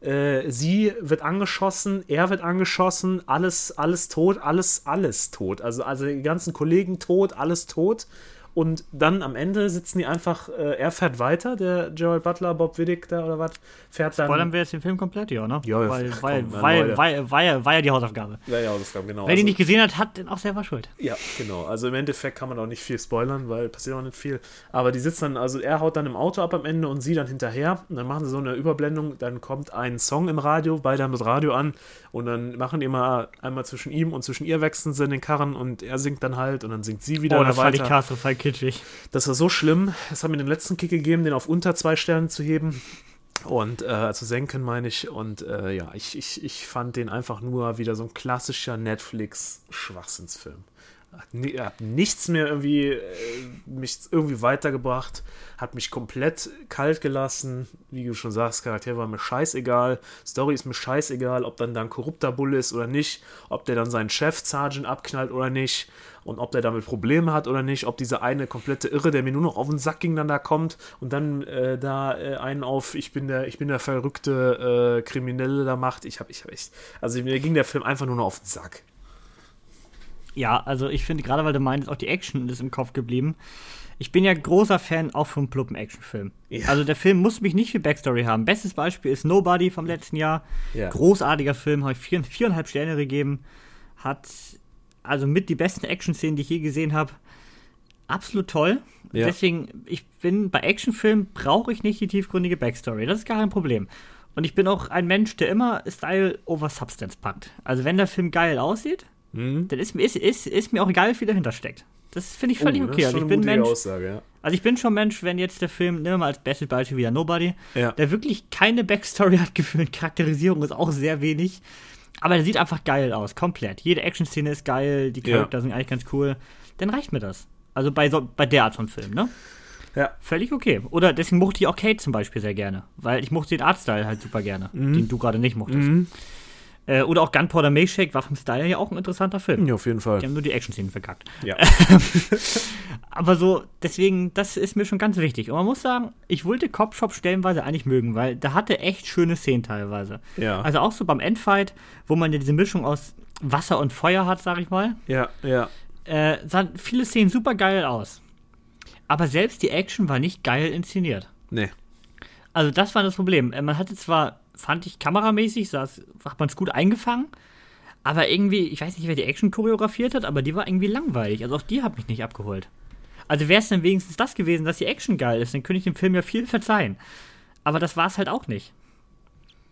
äh, sie wird angeschossen, er wird angeschossen, alles, alles tot, alles, alles tot. Also, also die ganzen Kollegen tot, alles tot. Und dann am Ende sitzen die einfach, äh, er fährt weiter, der Gerald Butler, Bob Wittig da oder was, fährt dann. Spoilern wir jetzt den Film komplett, ja, ne? Ja, weil, komm, weil, na, weil, Leute. weil, weil, war ja die Hausaufgabe. Ja, ja, das kam genau. Wer die Also- nicht gesehen hat, hat den auch selber schuld. Ja, genau. Also im Endeffekt kann man auch nicht viel spoilern, weil passiert auch nicht viel. Aber die sitzen dann, also er haut dann im Auto ab am Ende und sie dann hinterher. Und dann machen sie so eine Überblendung. Dann kommt ein Song im Radio, beide haben das Radio an. Und dann machen die mal einmal zwischen ihm und zwischen ihr wechseln sie in den Karren und er singt dann halt und dann singt sie wieder Oh, das fand ich weiter. katastrophal kitschig. Das war so schlimm. Es hat mir den letzten Kick gegeben, den auf unter zwei Sternen zu heben. Und äh, zu senken, meine ich. Und äh, ja, ich, ich, ich fand den einfach nur wieder so ein klassischer Netflix-Schwachsinnsfilm. Hat ni- Hat nichts mehr irgendwie äh, mich irgendwie weitergebracht, hat mich komplett kalt gelassen. Wie du schon sagst, Charakter war mir scheißegal, Story ist mir scheißegal, ob dann da ein korrupter Bulle ist oder nicht, ob der dann seinen Chef Sergeant abknallt oder nicht und ob der damit Probleme hat oder nicht, ob dieser eine komplette Irre, der mir nur noch auf den Sack ging, dann da kommt und dann äh, da äh, einen auf, ich bin der, ich bin der verrückte äh, Kriminelle da macht. Ich habe, ich habe echt, also mir ging der Film einfach nur noch auf den Sack. Ja, also ich finde, gerade weil du meinst, auch die Action ist im Kopf geblieben. Ich bin ja großer Fan auch vom pluppen Actionfilm. Ja. Also der Film muss mich nicht viel Backstory haben. Bestes Beispiel ist Nobody vom letzten Jahr. Ja. Großartiger Film, habe ich vier, viereinhalb Sterne gegeben. Hat also mit die besten Action-Szenen, die ich je gesehen habe. Absolut toll. Ja. Deswegen, ich bin bei Actionfilmen brauche ich nicht die tiefgründige Backstory. Das ist gar kein Problem. Und ich bin auch ein Mensch, der immer Style over Substance packt. Also wenn der Film geil aussieht, Hm? dann ist, mir- ist, ist, ist mir auch egal, wie viel dahinter steckt. Das finde ich völlig Oh, das okay. ist Also ich bin Mensch, Aussage, ja. also ich bin schon Mensch, wenn jetzt der Film, nehmen wir mal als bestes Beispiel wieder Nobody, Ja. der wirklich keine Backstory hat gefühlt, Charakterisierung ist auch sehr wenig, aber der sieht einfach geil aus, komplett. Jede Action-Szene ist geil, die Ja. Charakter sind eigentlich ganz cool. Dann reicht mir das. Also bei, so, bei der Art von Film, ne? Ja. Völlig okay. Oder deswegen mochte ich auch Kate zum Beispiel sehr gerne, weil ich mochte den Artstyle halt super gerne, Mhm. den du gerade nicht mochtest. Äh, oder auch Gunpowder Milkshake war vom Style ja auch ein interessanter Film. Ja, auf jeden Fall. Die haben nur die Action-Szenen verkackt. Ja. Aber so, deswegen, das ist mir schon ganz wichtig. Und man muss sagen, ich wollte Cop Shop stellenweise eigentlich mögen, weil da hatte echt schöne Szenen teilweise. Ja. Also auch so beim Endfight, wo man ja diese Mischung aus Wasser und Feuer hat, sag ich mal, Ja, ja. äh, sahen viele Szenen super geil aus. Aber selbst die Action war nicht geil inszeniert. Nee. Also das war das Problem. Äh, Man hatte zwar, fand ich, kameramäßig, saß, hat man es gut eingefangen, aber irgendwie, ich weiß nicht, wer die Action choreografiert hat, aber die war irgendwie langweilig. Also auch die hat mich nicht abgeholt. Also wäre es dann wenigstens das gewesen, dass die Action geil ist, dann könnte ich dem Film ja viel verzeihen. Aber das war es halt auch nicht.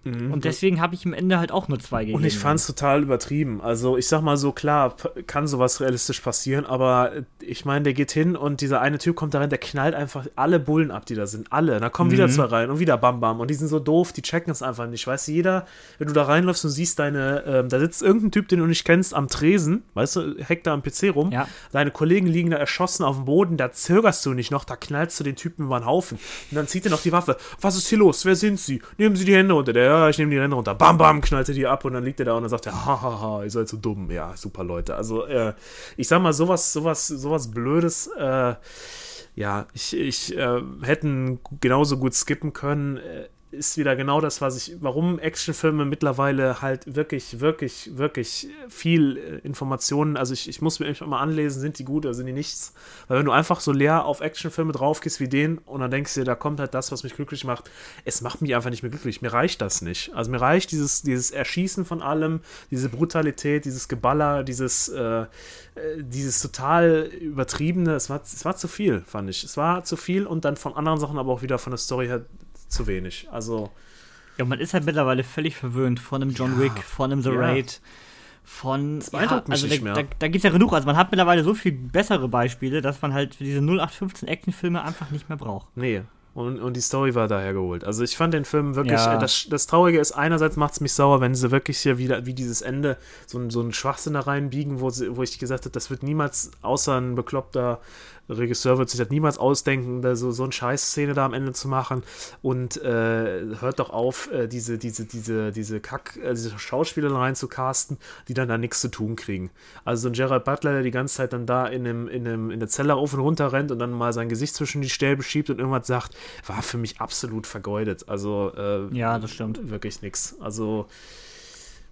Mhm. Und deswegen habe ich im Ende halt auch nur zwei gegeben. Und ich fand es total übertrieben. Also ich sag mal so, klar, kann sowas realistisch passieren, aber äh, ich meine, der geht hin und dieser eine Typ kommt da rein, der knallt einfach alle Bullen ab, die da sind. Alle. Da kommen wieder zwei rein und wieder Bam Bam. Und die sind so doof, die checken es einfach nicht. Weißt du, jeder, wenn du da reinläufst und siehst deine, ähm, da sitzt irgendein Typ, den du nicht kennst, am Tresen, weißt du, hackt da am PC rum. Ja. Deine Kollegen liegen da erschossen auf dem Boden, da zögerst du nicht noch, da knallst du den Typen über den Haufen. Und dann zieht er noch die Waffe. Was ist hier los? Wer sind sie? Nehmen Sie die Hände runter. Der, ich nehme die Hände runter. Bam, bam, knallt er die ab und dann liegt er da und dann sagt er, hahaha, ihr seid so dumm. Ja, super Leute. Also, äh, ich sag mal, sowas, sowas, sowas Blödes, äh, ja, ich, ich äh, hätten genauso gut skippen können. Ist wieder genau das, was ich, warum Actionfilme mittlerweile halt wirklich, wirklich, wirklich viel äh, Informationen, also ich, ich muss mir mal anlesen, sind die gut oder sind die nichts? Weil wenn du einfach so leer auf Actionfilme draufgehst wie den und dann denkst du dir, da kommt halt das, was mich glücklich macht, es macht mich einfach nicht mehr glücklich. Mir reicht das nicht. Also mir reicht dieses, dieses Erschießen von allem, diese Brutalität, dieses Geballer, dieses, äh, äh, dieses total übertriebene, es war, es war zu viel, fand ich. Es war zu viel und dann von anderen Sachen aber auch wieder von der Story her zu wenig. Also, Ja, man ist halt mittlerweile völlig verwöhnt von einem John Wick, von einem The Ja. Raid, von. Das beeindruckt mich also nicht da, mehr. Da, da gibt es ja genug. Also man hat mittlerweile so viel bessere Beispiele, dass man halt für diese 0815 Actionfilme einfach nicht mehr braucht. nee. Und, und die Story war daher geholt. Also ich fand den Film wirklich, Ja. äh, das, das Traurige ist, einerseits macht es mich sauer, wenn sie wirklich hier wieder, wie dieses Ende, so, so einen Schwachsinn da reinbiegen, wo, sie, wo ich gesagt habe, das wird niemals, außer ein bekloppter Regisseur wird sich das niemals ausdenken, da so, so eine Scheißszene da am Ende zu machen. Und äh, hört doch auf, äh, diese, diese, diese, diese Kack, äh, diese Schauspieler rein zu casten, die dann da nichts zu tun kriegen. Also so ein Gerald Butler, der die ganze Zeit dann da in, dem, in, dem, in der Zelle auf und runter rennt und dann mal sein Gesicht zwischen die Stäbe schiebt und irgendwas sagt, war für mich absolut vergeudet. Also äh, Ja, das stimmt. wirklich nichts. Also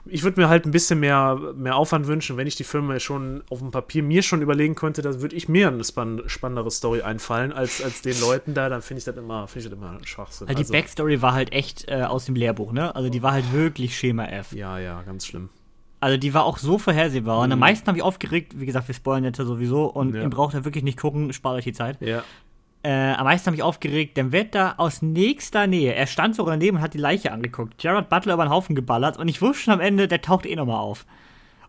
ich würde mir halt ein bisschen mehr, mehr Aufwand wünschen, wenn ich die Filme schon auf dem Papier mir schon überlegen könnte, dann würde ich mir eine spann spannendere Story einfallen als, als den Leuten da, dann finde ich das immer, finde ich das immer Schwachsinn. Weil die Also, Backstory war halt echt äh, aus dem Lehrbuch, ne? Also die war halt wirklich Schema F. ja, ja, ganz schlimm. Also die war auch so vorhersehbar. Und am meisten habe ich aufgeregt, wie gesagt, wir spoilern jetzt ja sowieso und Mhm. Ja. ihr braucht ja wirklich nicht gucken, spart euch die Zeit. Ja. Äh, am meisten habe ich aufgeregt, wird da aus nächster Nähe, er stand sogar daneben und hat die Leiche angeguckt, Gerard Butler über den Haufen geballert und ich wusste schon am Ende, der taucht eh nochmal auf.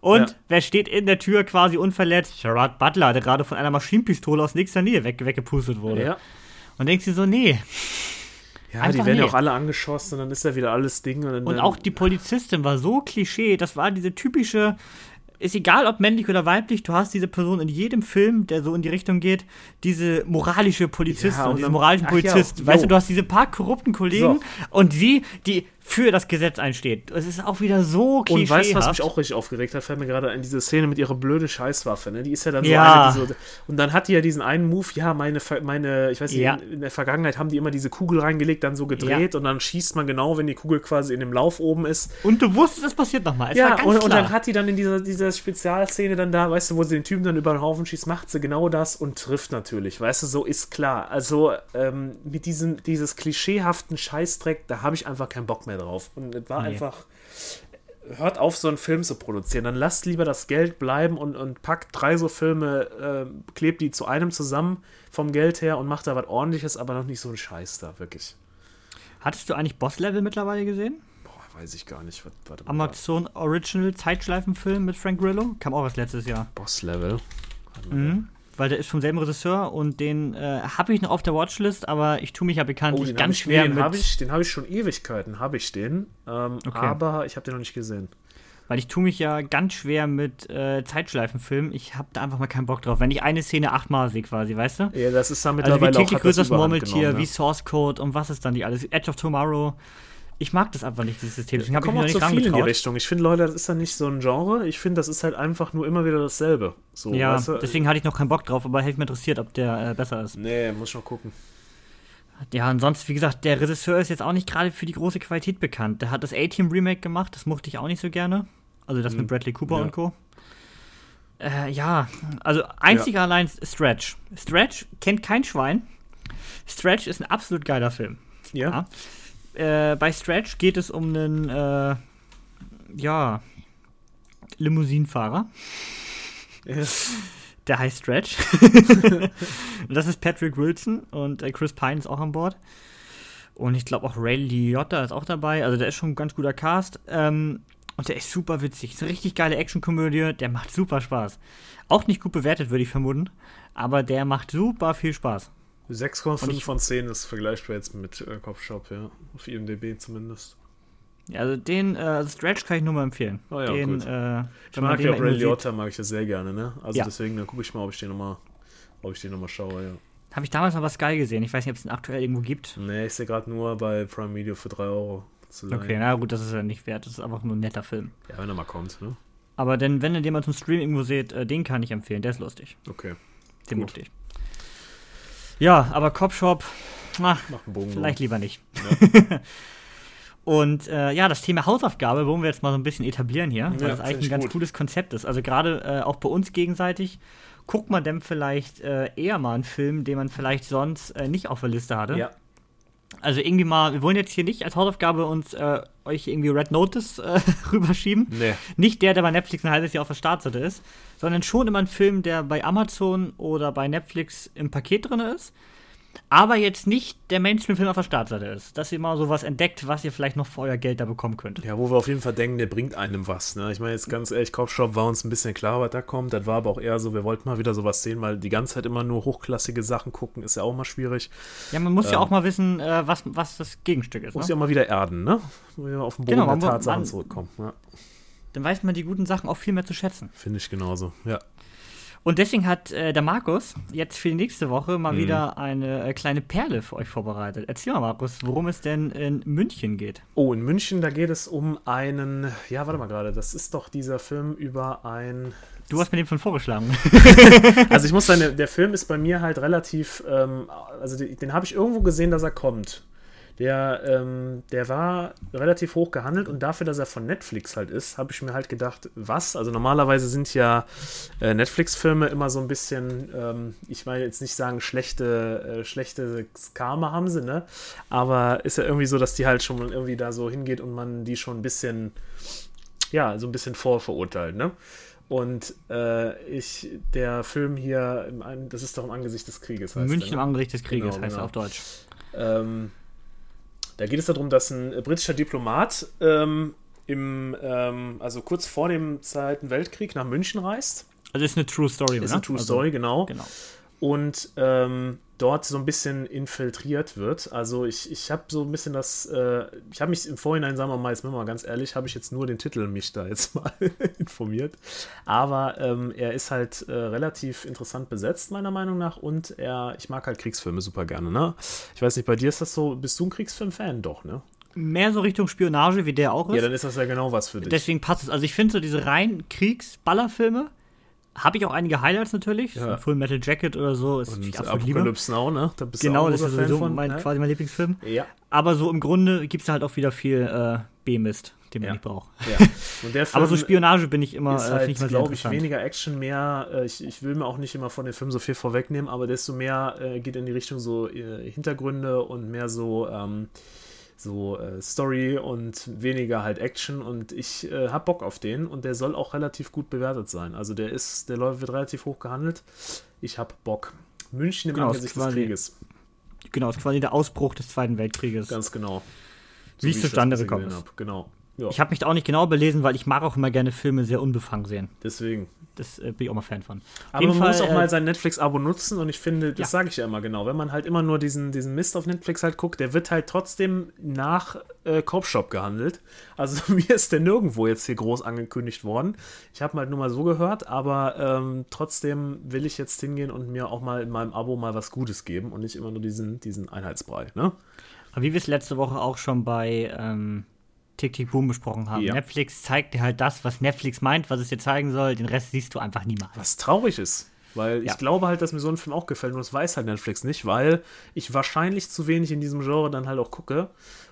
Und Ja. wer steht in der Tür quasi unverletzt? Gerard Butler, der gerade von einer Maschinenpistole aus nächster Nähe weg, weggepustet wurde. Ja. Und denkst du so, nee. Ja, Einfach die werden ja auch alle angeschossen und dann ist ja wieder alles Ding. Und, Und auch die Polizistin war so Klischee, das war diese typische, ist egal ob männlich oder weiblich, du hast diese Person in jedem Film, der so in die Richtung geht, diese moralische Polizistin Ja, und diesen moralischen ach ja, Polizist. weißt du, du hast diese paar korrupten Kollegen So. und sie, die für das Gesetz einsteht. Es ist auch wieder so Und klischeehaft. weißt du, was mich auch richtig aufgeregt hat? Fällt mir gerade an diese Szene mit ihrer blöden Scheißwaffe. Ne? Die ist ja dann so Ja. eine, die so. Und dann hat die ja diesen einen Move, ja, meine, meine ich weiß nicht, Ja. in, in der Vergangenheit haben die immer diese Kugel reingelegt, dann so gedreht und dann schießt man genau, wenn die Kugel quasi in dem Lauf oben ist. Und du wusstest, es passiert nochmal. Es ja, ganz und, und dann hat die dann in dieser, dieser Spezialszene dann da, weißt du, wo sie den Typen dann über den Haufen schießt, macht sie genau das und trifft natürlich. Weißt du, so ist klar. Also ähm, mit diesem, dieses klischeehaften Scheißdreck, da habe ich einfach keinen Bock mehr drauf. Und es war Nee. einfach. Hört auf, so einen Film zu produzieren. Dann lasst lieber das Geld bleiben und, und packt drei so Filme, äh, klebt die zu einem zusammen vom Geld her und macht da was ordentliches, aber noch nicht so einen Scheiß da, wirklich. Hattest du eigentlich Boss-Level mittlerweile gesehen? Boah, weiß ich gar nicht. Warte mal. Amazon Original Zeitschleifenfilm mit Frank Grillo? Kam auch erst letztes Jahr. Boss-Level. Mhm. Weil der ist vom selben Regisseur und den äh, habe ich noch auf der Watchlist, aber ich tue mich ja bekanntlich Oh, ganz hab ich, schwer den mit. habe ich, den hab ich schon Ewigkeiten, habe ich den. Ähm, Okay. Aber ich habe den noch nicht gesehen. Weil ich tue mich ja ganz schwer mit äh, Zeitschleifenfilmen. Ich habe da einfach mal keinen Bock drauf. Wenn ich eine Szene achtmal sehe, quasi, weißt du? Ja, das ist da Also wie mittlerweile auch täglich hat das größeres Murmeltier, genommen, wie ne? Source Code und was ist dann die alles? Edge of Tomorrow. Ich mag das einfach nicht, dieses System. Deswegen habe ich kommen mich noch auch nicht zu viel in die. Richtung. Ich finde, Leute, das ist dann nicht so ein Genre. Ich finde, das ist halt einfach nur immer wieder dasselbe. So, Ja, weißt du? deswegen hatte ich noch keinen Bock drauf, aber hätte mich interessiert, ob der äh, besser ist. Nee, muss ich noch gucken. Ja, ansonsten, wie gesagt, der Regisseur ist jetzt auch nicht gerade für die große Qualität bekannt. Der hat das A-Team Remake gemacht, das mochte ich auch nicht so gerne. Also das mit Bradley Cooper Hm. Ja. und Co. Äh, ja, also einzig allein Stretch. Stretch kennt kein Schwein. Stretch ist ein absolut geiler Film. Ja? Äh, bei Stretch geht es um einen, äh, ja, Limousinenfahrer. Der heißt Stretch. und das ist Patrick Wilson und äh, Chris Pine ist auch an Bord. Und ich glaube auch Ray Liotta ist auch dabei. Also der ist schon ein ganz guter Cast. Ähm, und der ist super witzig. Ist eine richtig geile Actionkomödie. Der macht super Spaß. Auch nicht gut bewertet, würde ich vermuten. Aber der macht super viel Spaß. 6,5 von 10 ist vergleichbar jetzt mit äh, Kopfshop, ja. Auf IMDb zumindest. Ja, also den äh, Stretch kann ich nur mal empfehlen. Oh ja, den, gut. Äh, Ich mag ja auch Ray Liotta, mag ich ja sehr gerne, ne? Also Ja. deswegen, dann gucke ich mal, ob ich den nochmal, ob ich den nochmal schaue, ja. Habe ich damals mal was geil gesehen. Ich weiß nicht, ob es den aktuell irgendwo gibt. Nee, ich sehe gerade nur bei Prime Video für 3 Euro. Okay, na gut, das ist ja nicht wert. Das ist einfach nur ein netter Film. Ja, wenn er mal kommt, ne? Aber denn, wenn ihr den mal zum Stream irgendwo seht, äh, den kann ich empfehlen. Der ist lustig. Okay. Den mochte ich. Ja, aber Cop Shop, ach, vielleicht lieber nicht. Ja. Und äh, ja, das Thema Hausaufgabe wollen wir jetzt mal so ein bisschen etablieren hier, weil Ja, das find eigentlich ich ein ganz gut. cooles Konzept ist. Also gerade äh, auch bei uns gegenseitig guckt man dann vielleicht äh, eher mal einen Film, den man vielleicht sonst äh, nicht auf der Liste hatte. Ja. Also irgendwie mal, wir wollen jetzt hier nicht als Hausaufgabe uns äh, euch irgendwie Red Notice äh, rüberschieben. Nee. Nicht der, der bei Netflix ein halbes Jahr auf der Startseite ist, sondern schon immer ein Film, der bei Amazon oder bei Netflix im Paket drin ist. Aber jetzt nicht der Mainstream-Film auf der Startseite ist. Dass ihr mal sowas entdeckt, was ihr vielleicht noch für euer Geld da bekommen könnt. Ja, wo wir auf jeden Fall denken, der bringt einem was. Ne? Ich meine, jetzt ganz ehrlich, Kopfshop war uns ein bisschen klar, was da kommt. Das war aber auch eher so, wir wollten mal wieder sowas sehen, weil die ganze Zeit immer nur hochklassige Sachen gucken, ist ja auch mal schwierig. Ja, man muss ja Ähm. auch mal wissen, äh, was, was das Gegenstück ist. Muss Ne? ja mal wieder erden, ne? Wo wir auf den Boden Genau, der Tatsachen man- zurückkommen. Ja, Dann weiß man die guten Sachen auch viel mehr zu schätzen. Finde ich genauso. Ja. Und deswegen hat äh, der Markus jetzt für die nächste Woche mal Mhm. wieder eine äh, kleine Perle für euch vorbereitet. Erzähl mal, Markus, worum es denn in München geht. Oh, in München, da geht es um einen, ja, warte mal gerade, das ist doch dieser Film über ein Du hast mir den von vorgeschlagen. Also ich muss sagen, der, der Film ist bei mir halt relativ, ähm, also den, den habe ich irgendwo gesehen, dass er kommt. Der, ähm, der war relativ hoch gehandelt und dafür, dass er von Netflix halt ist, habe ich mir halt gedacht, was? Also normalerweise sind ja äh, Netflix-Filme immer so ein bisschen, ähm, ich will jetzt nicht sagen, schlechte, äh, schlechte Karma haben sie, ne? Aber ist ja irgendwie so, dass die halt schon irgendwie da so hingeht und man die schon ein bisschen, ja, so ein bisschen vorverurteilt, ne? Und äh, ich, der Film hier, im, das ist doch im Angesicht des Krieges, heißt München im der, ne? Angesicht des Krieges Genau, heißt genau. er auf Deutsch. ähm, Da geht es darum, dass ein britischer Diplomat ähm, im, ähm, also kurz vor dem Zweiten Weltkrieg nach München reist. Also ist eine True Story, Ist oder? eine True also, Story, genau. Genau. und ähm, dort so ein bisschen infiltriert wird. Also ich, ich habe so ein bisschen das, äh, ich habe mich im Vorhinein, sagen wir mal, jetzt mal ganz ehrlich, habe ich jetzt nur den Titel mich da jetzt mal informiert. Aber ähm, er ist halt äh, relativ interessant besetzt, meiner Meinung nach. Und er, ich mag halt Kriegsfilme super gerne, ne? Ich weiß nicht, bei dir ist das so, bist du ein Kriegsfilm-Fan? Doch, ne? Mehr so Richtung Spionage, wie der auch ist. Ja, dann ist das ja genau was für dich. Deswegen passt es. Also ich finde so diese rein Kriegs-Ballerfilme, habe ich auch einige Highlights natürlich. Ja. So Full Metal Jacket oder so ist und ich absolut. Apocalypse Now, ne? Da bist Genau, das ist von, mein, ne? quasi mein Lieblingsfilm. Ja. Aber so im Grunde gibt es halt auch wieder viel äh, B-Mist, den man Ja. nicht braucht. ja. Film Aber so Spionage bin ich immer, ist äh, finde halt, ich glaube ich, weniger Action, mehr, äh, ich, ich will mir auch nicht immer von den Filmen so viel vorwegnehmen, aber desto mehr äh, geht in die Richtung so äh, Hintergründe und mehr so, ähm, so äh, Story und weniger halt Action und ich äh, hab Bock auf den und der soll auch relativ gut bewertet sein. Also der ist, der läuft, wird relativ hoch gehandelt. Ich hab Bock. München im Genau, Angesicht des Krieges. Genau, es ist quasi der Ausbruch des Zweiten Weltkrieges. Ganz genau. Wie es ich das zustande gekommen ist. hab. Genau. Ja, Ich habe mich da auch nicht genau belesen, weil ich mag auch immer gerne Filme sehr unbefangen sehen. deswegen. Das äh, bin ich auch mal Fan von. Auf Aber man muss Fall, auch äh, mal sein Netflix-Abo nutzen und ich finde, das Ja. sage ich ja immer genau, wenn man halt immer nur diesen, diesen Mist auf Netflix halt guckt, der wird halt trotzdem nach äh, Cop-Shop gehandelt. Also mir ist der nirgendwo jetzt hier groß angekündigt worden. Ich habe halt nur mal so gehört, aber ähm, trotzdem will ich jetzt hingehen und mir auch mal in meinem Abo mal was Gutes geben und nicht immer nur diesen, diesen Einheitsbrei. Ne? Aber wie wir es letzte Woche auch schon bei ähm, Tick Tick Boom besprochen haben. Ja. Netflix zeigt dir halt das, was Netflix meint, was es dir zeigen soll. Den Rest siehst du einfach niemals. Was traurig ist. Weil Ja. ich glaube halt, dass mir so ein Film auch gefällt und das weiß halt Netflix nicht, weil ich wahrscheinlich zu wenig in diesem Genre dann halt auch gucke.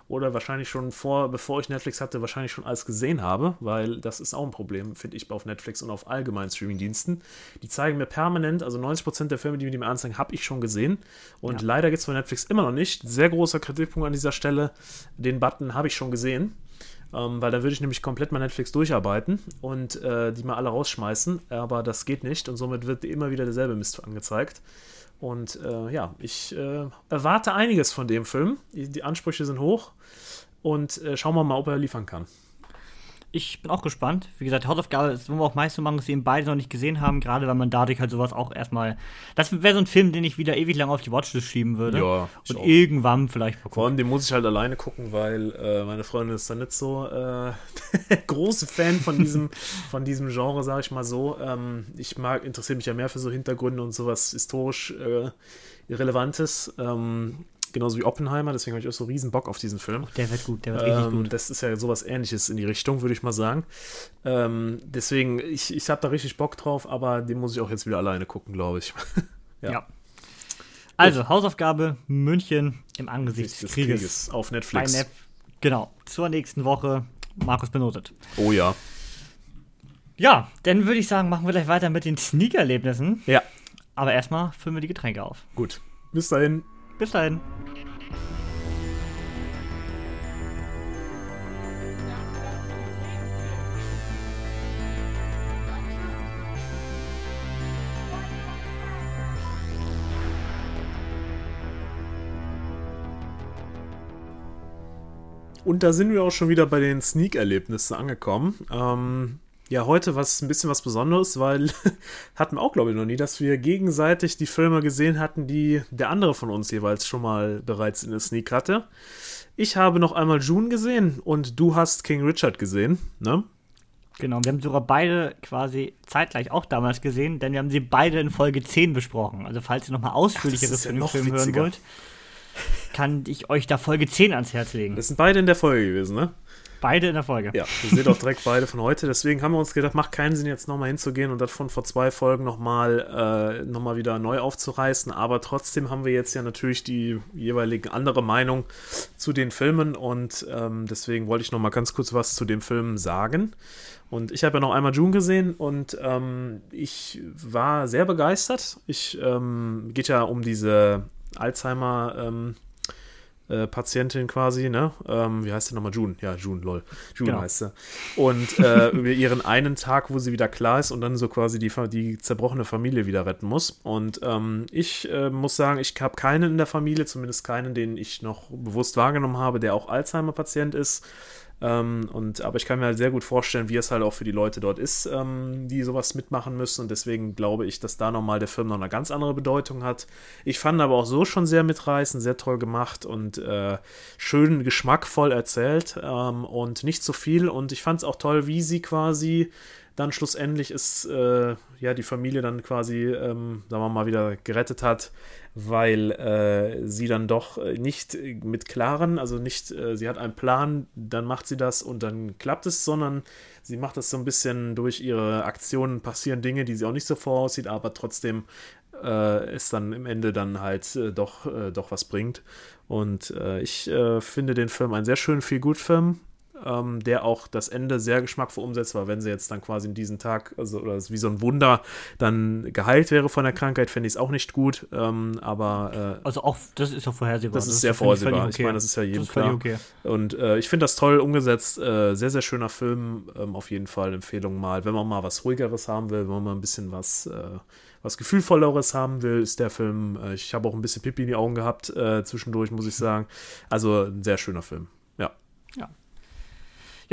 Oder wahrscheinlich schon vor, bevor ich Netflix hatte, wahrscheinlich schon alles gesehen habe, weil das ist auch ein Problem, finde ich, auf Netflix und auf allgemeinen Streamingdiensten. Die zeigen mir permanent, also 90% der Filme, die mir anzeigen, habe ich schon gesehen. Und Ja. leider gibt es bei Netflix immer noch nicht. Sehr großer Kritikpunkt an dieser Stelle. Den Button habe ich schon gesehen. Ähm, weil dann würde ich nämlich komplett mal Netflix durcharbeiten und äh, die mal alle rausschmeißen. Aber das geht nicht und somit wird immer wieder derselbe Mist angezeigt. Und äh, ja, ich äh, erwarte einiges von dem Film. Die, die Ansprüche sind hoch und äh, schauen wir mal, ob er liefern kann ich bin auch gespannt. Wie gesagt, Hausaufgabe ist, wo wir auch meist so machen, dass wir ihn beide noch nicht gesehen haben, gerade weil man dadurch halt sowas auch erstmal. Das wäre so ein Film, den ich wieder ewig lang auf die Watchlist schieben würde. Ja. Und auch. irgendwann vielleicht mal Vor allem, den muss ich halt alleine gucken, weil äh, meine Freundin ist da nicht so äh, große Fan von diesem, von diesem Genre, sage ich mal so. Ähm, ich mag, interessiere mich ja mehr für so Hintergründe und sowas historisch äh, Relevantes. Ähm, genauso wie Oppenheimer, deswegen habe ich auch so riesen Bock auf diesen Film. Der wird gut, der wird ähm, richtig gut. Das ist ja sowas ähnliches in die Richtung, würde ich mal sagen. Ähm, deswegen, ich, ich habe da richtig Bock drauf, aber den muss ich auch jetzt wieder alleine gucken, glaube ich. ja. ja. Also. Hausaufgabe München im Angesicht des Krieges. Krieges. Auf Netflix. Nef genau, zur nächsten Woche. Markus benotet. Oh ja. Ja, dann würde ich sagen, machen wir gleich weiter mit den Sneak-Erlebnissen. Ja. Aber erstmal füllen wir die Getränke auf. Gut. Bis dahin. Bis dahin. Und da sind wir auch schon wieder bei den Sneak-Erlebnissen angekommen. Ähm, ja, heute was ein bisschen was Besonderes, weil hatten wir auch, glaube ich, noch nie, dass wir gegenseitig die Filme gesehen hatten, die der andere von uns jeweils schon mal bereits in der Sneak hatte. Ich habe noch einmal June gesehen und du hast King Richard gesehen, ne? Genau, wir haben sogar beide quasi zeitgleich auch damals gesehen, denn wir haben sie beide in Folge 10 besprochen. Also falls ihr nochmal ausführlicheres für den Film witziger. hören wollt, kann ich euch da Folge 10 ans Herz legen. Das sind beide in der Folge gewesen, ne? Beide in der Folge. Ja, ihr seht auch direkt beide von heute. Deswegen haben wir uns gedacht, macht keinen Sinn, jetzt nochmal hinzugehen und das von vor zwei Folgen nochmal äh, noch wieder neu aufzureißen. Aber trotzdem haben wir jetzt ja natürlich die jeweilige andere Meinung zu den Filmen und ähm, deswegen wollte ich nochmal ganz kurz was zu dem Film sagen. Und ich habe ja noch einmal June gesehen und ähm, ich war sehr begeistert. Ich ähm, geht ja um diese Alzheimer ähm, äh, Patientin quasi, ne? Ähm, wie heißt sie nochmal? June. Ja, June, lol. June genau. heißt sie. Und äh, über ihren einen Tag, wo sie wieder klar ist und dann so quasi die, die zerbrochene Familie wieder retten muss. Und ähm, ich äh, muss sagen, ich habe keinen in der Familie, zumindest keinen, den ich noch bewusst wahrgenommen habe, der auch Alzheimer-Patient ist. Ähm, und, aber ich kann mir halt sehr gut vorstellen, wie es halt auch für die Leute dort ist, ähm, die sowas mitmachen müssen. Und deswegen glaube ich, dass da nochmal der Film noch eine ganz andere Bedeutung hat. Ich fand aber auch so schon sehr mitreißend, sehr toll gemacht und äh, schön geschmackvoll erzählt ähm, und nicht zu so viel. Und ich fand es auch toll, wie sie quasi dann schlussendlich ist äh, ja die Familie dann quasi, ähm, sagen wir mal, wieder gerettet hat, weil äh, sie dann doch nicht mit klaren, also nicht, äh, sie hat einen Plan, dann macht sie das und dann klappt es, sondern sie macht das so ein bisschen durch ihre Aktionen passieren Dinge, die sie auch nicht so voraussieht, aber trotzdem äh, es dann im Ende dann halt äh, doch, äh, doch was bringt. Und äh, ich finde den Film einen sehr schönen Feel-Good-Film ähm, der auch das Ende sehr geschmackvoll umsetzt, weil wenn sie jetzt dann quasi in diesem Tag, also oder wie so ein Wunder, dann geheilt wäre von der Krankheit, fände ich es auch nicht gut. Ähm, aber äh, also auch das ist doch vorhersehbar. Das, das ist sehr vorhersehbar. Okay. Ich meine, das ist ja jedem ist klar. Okay. Und äh, ich finde das toll umgesetzt. Äh, sehr, sehr schöner Film. Ähm, auf jeden Fall Empfehlung mal, wenn man mal was ruhigeres haben will, wenn man mal ein bisschen was äh, was Gefühlvolleres haben will, ist der Film. Äh, ich habe auch ein bisschen Pipi in die Augen gehabt äh, zwischendurch, muss ich sagen. Also ein sehr schöner Film. Ja. Ja,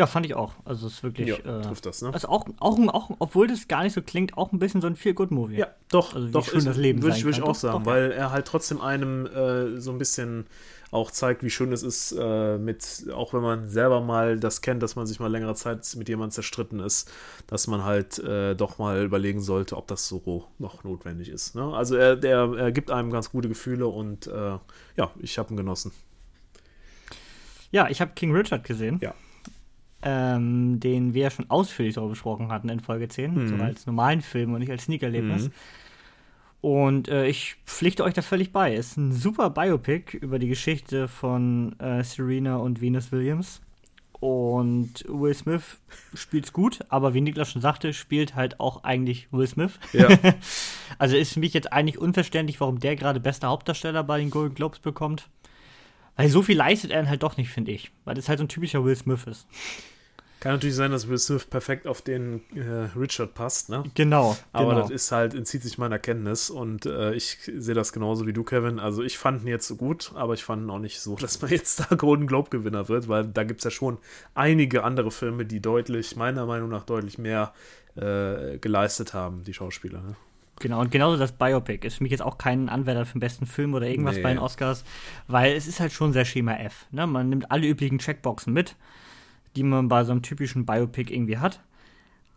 ja, fand ich auch. Also es ist wirklich. Ja, äh, trifft das, ne? Also auch, auch, auch, obwohl das gar nicht so klingt, auch ein bisschen so ein Feel-Good-Movie. Ja, doch, also doch. schön ist, das Leben Würde ich, würd ich auch sagen, doch, weil er halt trotzdem einem äh, so ein bisschen auch zeigt, wie schön es ist, äh, mit, auch wenn man selber mal das kennt, dass man sich mal längere Zeit mit jemandem zerstritten ist, dass man halt äh, doch mal überlegen sollte, ob das so noch notwendig ist. Ne? Also er, der, er gibt einem ganz gute Gefühle und äh, ja, ich habe ihn genossen. Ja, ich habe King Richard gesehen. Ja ähm, den wir schon ausführlich darüber besprochen hatten in Folge 10, mhm. so als normalen Film und nicht als Sneak-Erlebnis. Mhm. Und äh, ich pflichte euch da völlig bei. Ist ein super Biopic über die Geschichte von äh, Serena und Venus Williams. Und Will Smith spielt's gut, aber wie Niklas schon sagte, spielt halt auch eigentlich Will Smith. Ja. also ist für mich jetzt eigentlich unverständlich, warum der gerade bester Hauptdarsteller bei den Golden Globes bekommt. Weil so viel leistet er halt doch nicht, finde ich. Weil das halt so ein typischer Will Smith ist. Kann natürlich sein, dass Will Smith perfekt auf den äh, Richard passt, ne? Genau. Aber genau. das ist halt, entzieht sich meiner Kenntnis und äh, ich sehe das genauso wie du, Kevin. Also ich fand ihn jetzt gut, aber ich fand ihn auch nicht so, dass man jetzt da Golden Globe-Gewinner wird, weil da gibt es ja schon einige andere Filme, die deutlich, meiner Meinung nach, deutlich mehr äh, geleistet haben, die Schauspieler. Ne? Genau, und genauso das Biopic ist für mich jetzt auch kein Anwärter für den besten Film oder irgendwas Nee. bei den Oscars, weil es ist halt schon sehr Schema F. Ne? Man nimmt alle üblichen Checkboxen mit, die man bei so einem typischen Biopic irgendwie hat.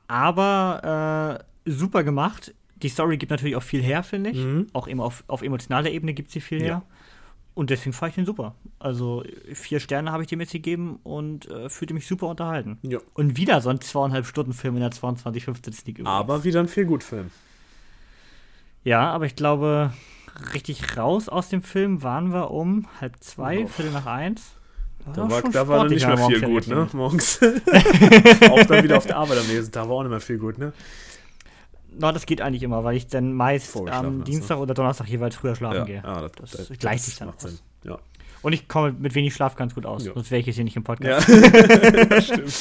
Aber äh, super gemacht. Die Story gibt natürlich auch viel her, finde ich. Mhm. Auch immer auf, auf emotionaler Ebene gibt sie viel her. Ja. Und deswegen fand ich den super. Also vier Sterne habe ich dem jetzt gegeben und äh, fühlte mich super unterhalten. Ja. Und wieder so ein zweieinhalb Stunden Film in der 22, 15 Sneak übrigens. Aber wieder ein viel gut Film. Ja, aber ich glaube, richtig raus aus dem Film waren wir um halb zwei, Oh. Viertel nach eins. Da war, schon da war dann nicht mehr viel gut, ne? Morgen. Morgens. auch dann wieder auf der Arbeit am nächsten Tag war auch nicht mehr viel gut, ne? No, das geht eigentlich immer, weil ich dann meist am hast, Dienstag oder Donnerstag jeweils früher schlafen gehe. ja Das gleicht sich dann macht aus. Sinn. Ja. Und ich komme mit wenig Schlaf ganz gut aus. Ja. Sonst wäre ich jetzt hier nicht im Podcast. ja. Stimmt.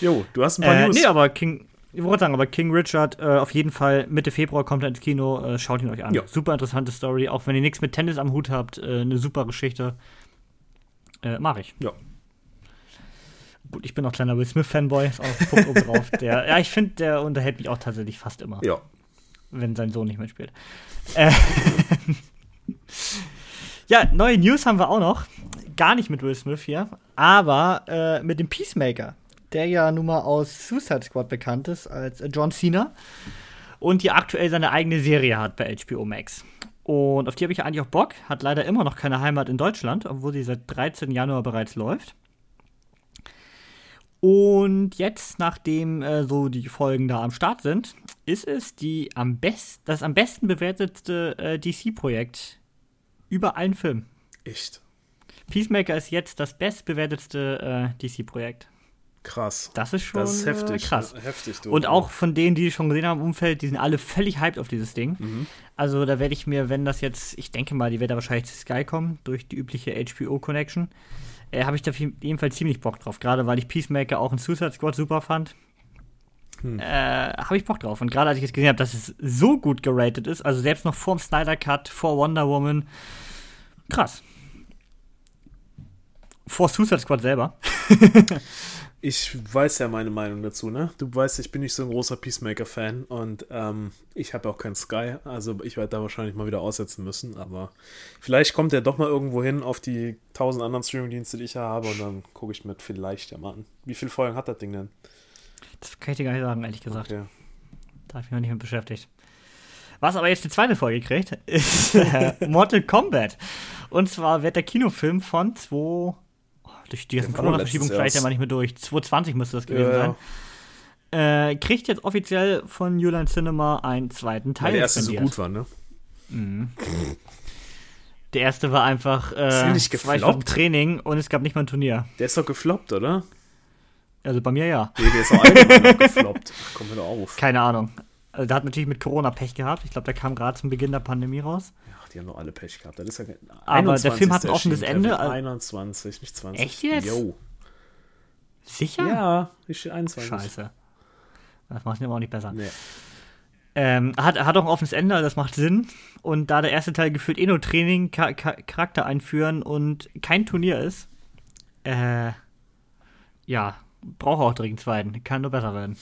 Jo, du hast ein paar Äh, News. nee, aber King, ich wollte sagen, aber King Richard, äh, auf jeden Fall Mitte Februar kommt er ins Kino, äh, schaut ihn euch an. Ja. Super interessante Story, auch wenn ihr nichts mit Tennis am Hut habt, äh, eine super Geschichte. Äh, mach ich. Ja. Gut, ich bin auch kleiner Will Smith-Fanboy, ist auch noch ein Punkt oben drauf. Der, ja, ich finde, der unterhält mich auch tatsächlich fast immer, ja. wenn sein Sohn nicht mitspielt. Äh, ja, neue News haben wir auch noch. Gar nicht mit Will Smith hier, aber äh, mit dem Peacemaker, der ja nun mal aus Suicide Squad bekannt ist als John Cena und die aktuell seine eigene Serie hat bei HBO Max. Und auf die habe ich ja eigentlich auch Bock. Hat leider immer noch keine Heimat in Deutschland, obwohl sie seit 13. Januar bereits läuft. Und jetzt, nachdem äh, so die Folgen da am Start sind, ist es die am best, das am besten bewertetste äh, DC-Projekt über allen Film. Echt. Peacemaker ist jetzt das bestbewertetste äh, DC-Projekt. Krass. Das ist schon Das ist heftig. Äh, krass. Heftig, du. Und auch von denen, die schon gesehen haben im Umfeld, die sind alle völlig hyped auf dieses Ding. Mhm. Also da werde ich mir, wenn das jetzt, ich denke mal, die wird da wahrscheinlich zu Sky kommen, durch die übliche HBO-Connection, äh, habe ich da auf jeden Fall ziemlich Bock drauf. Gerade weil ich Peacemaker auch in Suicide Squad super fand. Hm. Äh, habe ich Bock drauf. Und gerade als ich jetzt gesehen habe, dass es so gut geratet ist, also selbst noch vorm Snyder Cut, vor Wonder Woman, krass. Vor Suicide Squad selber. Ich weiß ja meine Meinung dazu, ne? Du weißt, ich bin nicht so ein großer Peacemaker-Fan und ähm, ich habe auch kein Sky, also ich werde da wahrscheinlich mal wieder aussetzen müssen, aber vielleicht kommt er doch mal irgendwo hin auf die tausend anderen Streaming-Dienste, die ich ja habe und dann gucke ich mir vielleicht ja mal an. Wie viele Folgen hat das Ding denn? Das kann ich dir gar nicht sagen, ehrlich gesagt. Okay. Da habe ich mich noch nicht mit beschäftigt. Was aber jetzt die zweite Folge kriegt, ist äh, Mortal Kombat. Und zwar wird der Kinofilm von 2. Durch die ganzen Corona-Verschiebungen steigt ja mal nicht mehr durch. 2020 müsste das gewesen Ja, sein. Äh, kriegt jetzt offiziell von Uline Cinema einen zweiten Teil. weil der erste so spendiert. gut war, ne? Der erste war einfach äh, nicht zwei gefloppt? Stunden Training und es gab nicht mal ein Turnier. Der ist doch gefloppt, oder? Also bei mir ja. Nee, der ist auch gefloppt. Komm mir doch auf. Keine Ahnung. Also der hat natürlich mit Corona Pech gehabt. Ich glaube, der kam gerade zum Beginn der Pandemie raus. Ach, die haben doch alle Pech gehabt. Das ist ja Aber der Film hat ein 21. offenes Ende, Kevin. also- 21, nicht 20. Echt jetzt? Jo. Sicher? Ja, ich stehe 21. Scheiße. Das macht ihn aber auch nicht besser. Nee. Ähm, hat, hat auch ein offenes Ende, also das macht Sinn. Und da der erste Teil gefühlt eh nur Training, Ka Charakter einführen und kein Turnier ist, äh, ja, braucht auch dringend zweiten. Kann nur besser werden.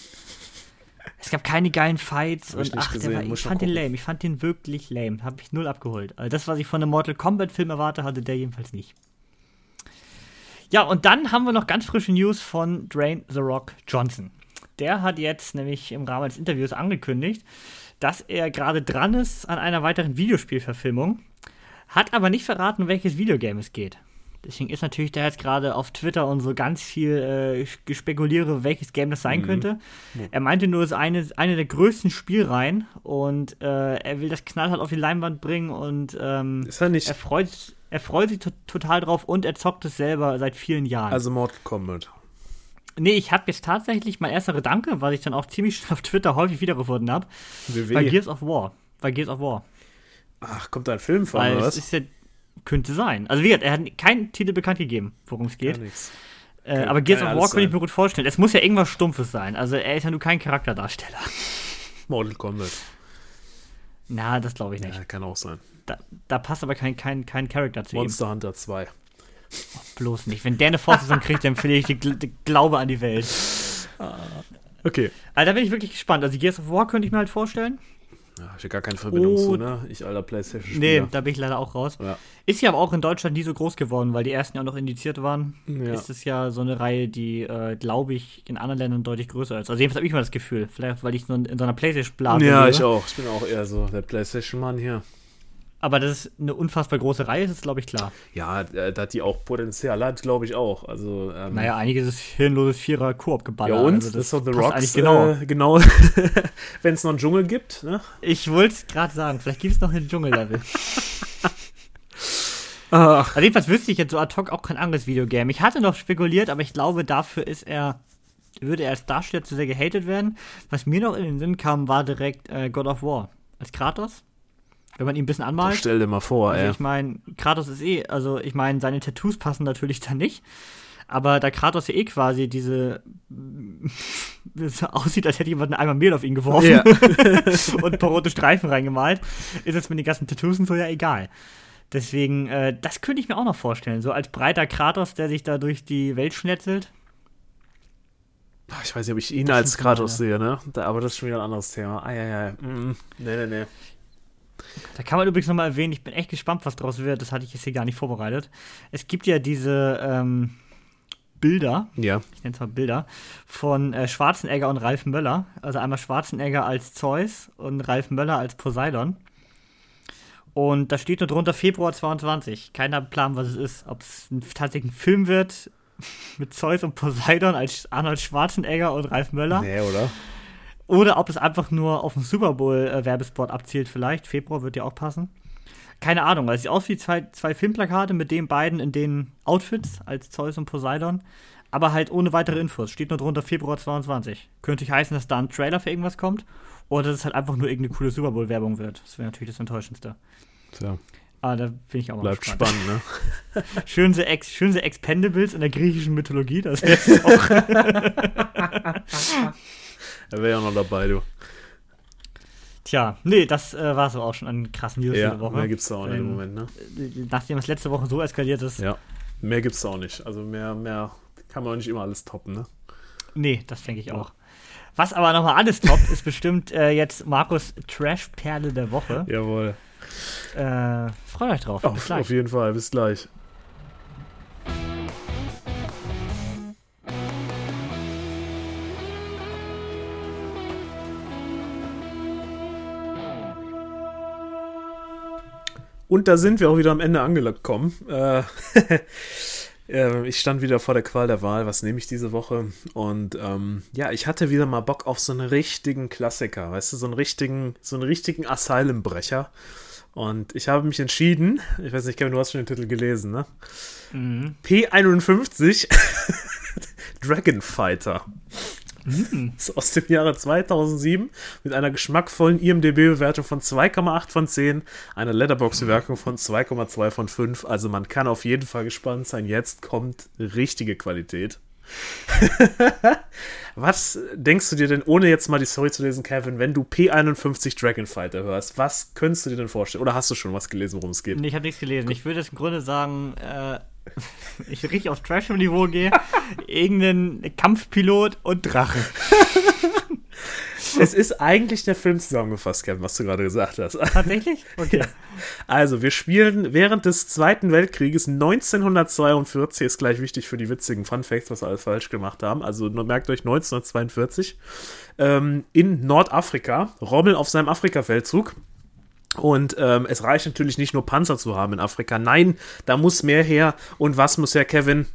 Es gab keine geilen Fights und ach, der gesehen, war, ich fand den lame. Ich fand den wirklich lame. Hab ich null abgeholt. Also das, was ich von einem Mortal Kombat Film erwarte, hatte der jedenfalls nicht. Ja, und dann haben wir noch ganz frische News von Dwayne The Rock Johnson. Der hat jetzt nämlich im Rahmen des Interviews angekündigt, dass er gerade dran ist an einer weiteren Videospielverfilmung, hat aber nicht verraten, um welches Videogame es geht. Deswegen ist natürlich da jetzt gerade auf Twitter und so ganz viel äh, gespekuliere, welches Game das sein könnte. Er meinte nur, es ist eine, eine der größten Spielreihen und äh, er will das knallhart auf die Leinwand bringen und ähm, Ist er nicht. er freut, er freut sich to total drauf und er zockt es selber seit vielen Jahren. Also Mortal Kombat. nee, ich habe jetzt tatsächlich mein erster Gedanke, was ich dann auch ziemlich schnell auf Twitter häufig wiedergefunden habe, bei. Gears of War. Bei Gears of War. Ach, kommt da ein Film von, Weil oder es was? ist ja. Könnte sein. Also wie gesagt, er hat keinen Titel bekannt gegeben, worum es geht. Äh, aber Gears of War könnte ich mir gut vorstellen. Es muss ja irgendwas Stumpfes sein. Also er ist ja nur kein Charakterdarsteller. Mortal Kombat. Na, das glaube ich nicht. Ja, kann auch sein. Da, da passt aber kein, kein, kein Charakter zu ihm. Monster Hunter 2. Bloß nicht. Wenn der eine Fortsetzung kriegt, dann verliere ich die, Gl- die Glaube an die Welt. Okay. Also da bin ich wirklich gespannt. Also Gears of War könnte ich mir halt vorstellen. Ja, hab ich ja gar keine Verbindung Oh. zu, ne? Ich alter playstation Nee, da bin ich leider auch raus. Ja. Ist ja aber auch in Deutschland nie so groß geworden, weil die ersten ja auch noch indiziert waren. Ja. Ist es ja so eine Reihe, die, äh, glaube ich, in anderen Ländern deutlich größer ist. Also jedenfalls habe ich mal das Gefühl. Vielleicht, weil ich in so einer Playstation-Blase Ja, lebe. ich auch. Ich bin auch eher so der Playstation-Mann hier. Aber dass es eine unfassbar große Reihe ist, ist, glaube ich, klar. Ja, äh, dass die auch Potenzial hat, glaube ich auch. Also, ähm, Naja, einiges ist hirnloses Vierer Koop geballert. ja und? Also das ist doch The Rocks, eigentlich genau. äh, genau, wenn es noch einen Dschungel gibt, ne? Ich wollte es gerade sagen, vielleicht gibt es noch ein Dschungellevel. Also jedenfalls wüsste ich jetzt so ad hoc auch kein anderes Videogame. Ich hatte noch spekuliert, aber ich glaube, dafür ist er, würde er als Darsteller zu sehr gehatet werden. Was mir noch in den Sinn kam, war direkt äh, God of War. Als Kratos. Wenn man ihn ein bisschen anmalt. stell dir mal vor, Also ey. ich meine, Kratos ist eh, also ich meine, seine Tattoos passen natürlich da nicht. Aber da Kratos ja eh quasi diese es aussieht, als hätte jemand einmal Mehl auf ihn geworfen Ja. und ein paar rote Streifen reingemalt, ist es mit den ganzen Tattoos und so ja egal. Deswegen, äh, das könnte ich mir auch noch vorstellen. So als breiter Kratos, der sich da durch die Welt schnetzelt. Ich weiß nicht, ob ich ihn Das als Kratos sehe, ne? Da, aber das ist schon wieder ein anderes Thema. Eieiei. Mm, nee, nee, nee. Da kann man übrigens nochmal erwähnen, ich bin echt gespannt, was draus wird. Das hatte ich jetzt hier gar nicht vorbereitet. Es gibt ja diese ähm, Bilder, Ja. ich nenne es mal Bilder, von äh, Schwarzenegger und Ralf Möller. Also einmal Schwarzenegger als Zeus und Ralf Möller als Poseidon. Und da steht nur drunter Februar 22. Keiner Plan, was es ist. Ob es ein, tatsächlich ein Film wird mit Zeus und Poseidon als Arnold Schwarzenegger und Ralf Möller. Nee, oder? Oder ob es einfach nur auf den Super Bowl-Werbespot abzielt, vielleicht. Februar wird ja auch passen. Keine Ahnung, weil es sieht aus wie zwei, zwei Filmplakate mit den beiden in den Outfits als Zeus und Poseidon. Aber halt ohne weitere Infos. Steht nur drunter Februar 22. Könnte heißen, dass da ein Trailer für irgendwas kommt. Oder dass es halt einfach nur irgendeine coole Super Bowl-Werbung wird. Das wäre natürlich das Enttäuschendste. Tja, Aber da bin ich auch mal bleibt gespannt. spannend, ne? Schön sie, Ex schön sie Expendables in der griechischen Mythologie. Das wäre auch. Er wäre ja noch dabei, du. Tja, nee, das äh, war es auch schon an krassen News Ja, diese Woche. mehr gibt's da auch nicht im Ähm, Moment, ne? nachdem es letzte Woche so eskaliert ist, Ja. Mehr gibt's da auch nicht. Also mehr, mehr kann man auch nicht immer alles toppen, ne? nee, das denke ich auch. Was aber nochmal alles toppt, ist bestimmt äh, jetzt Markus Trash-Perle der Woche. Jawohl. Äh, freut euch drauf. Auf, auf jeden Fall. Bis gleich. Und da sind wir auch wieder am Ende angekommen. Äh, äh, ich stand wieder vor der Qual der Wahl. Was nehme ich diese Woche? Und ähm, ja, ich hatte wieder mal Bock auf so einen richtigen Klassiker. Weißt du, so einen richtigen, so einen richtigen Asylum-Brecher. Und ich habe mich entschieden, ich weiß nicht, Kevin, du hast schon den Titel gelesen, ne? Mhm. P51 Dragon Fighter. Ist aus dem Jahre 2007 mit einer geschmackvollen IMDb-Bewertung von 2,8 von 10, einer Letterbox-Bewertung von 2,2 von 5. Also man kann auf jeden Fall gespannt sein. Jetzt kommt richtige Qualität. was denkst du dir denn, ohne jetzt mal die Story zu lesen, Kevin, wenn du P51 Dragon Fighter hörst, was könntest du dir denn vorstellen? Oder hast du schon was gelesen, worum es geht? Ich habe nichts gelesen. Ich würde jetzt im Grunde sagen, äh, ich richtig auf Trash-Niveau gehe. Irgendein Kampfpilot und Drache. Es ist eigentlich der Film zusammengefasst, Kevin, was du gerade gesagt hast. Tatsächlich? Okay. Also, wir spielen während des Zweiten Weltkrieges 1942, ist gleich wichtig für die witzigen Fun Facts, was wir alles falsch gemacht haben. Also, merkt euch 1942 ähm, in Nordafrika, Rommel auf seinem Afrika-Feldzug. Und ähm, es reicht natürlich nicht nur Panzer zu haben in Afrika. Nein, da muss mehr her. Und was muss her, Kevin?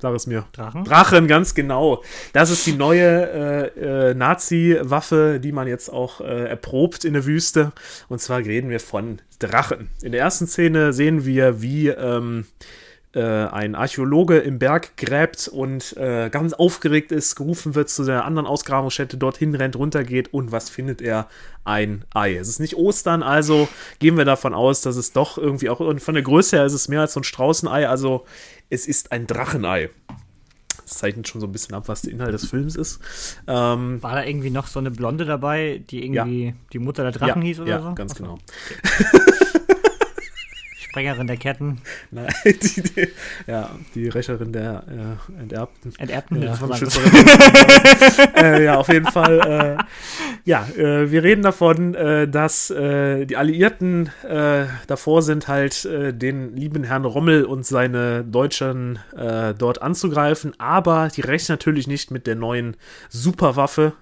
Sag es mir. Drachen? Drachen, ganz genau. Das ist die neue äh, äh, Nazi-Waffe, die man jetzt auch äh, erprobt in der Wüste. Und zwar reden wir von Drachen. In der ersten Szene sehen wir, wie ähm, äh, ein Archäologe im Berg gräbt und äh, ganz aufgeregt ist, gerufen wird zu der anderen Ausgrabungsstätte, dorthin rennt, runtergeht und was findet er? Ein Ei. Es ist nicht Ostern, also gehen wir davon aus, dass es doch irgendwie auch und von der Größe her ist es mehr als so ein Straußenei, also es ist ein Drachenei. Das zeichnet schon so ein bisschen ab, was der Inhalt des Films ist. Ähm, War da irgendwie noch so eine Blonde dabei, die irgendwie ja. die Mutter der Drachen ja, hieß oder ja, so? ganz Achso. genau. Sprengerin der Ketten. Nein, die, die, ja, die Rächerin der äh, Enterbten. Enterbten? Ja, äh, ja, auf jeden Fall. Äh, ja, äh, wir reden davon, äh, dass äh, die Alliierten davor sind, halt den lieben Herrn Rommel und seine Deutschen dort anzugreifen, aber die rechnen natürlich nicht mit der neuen Superwaffe,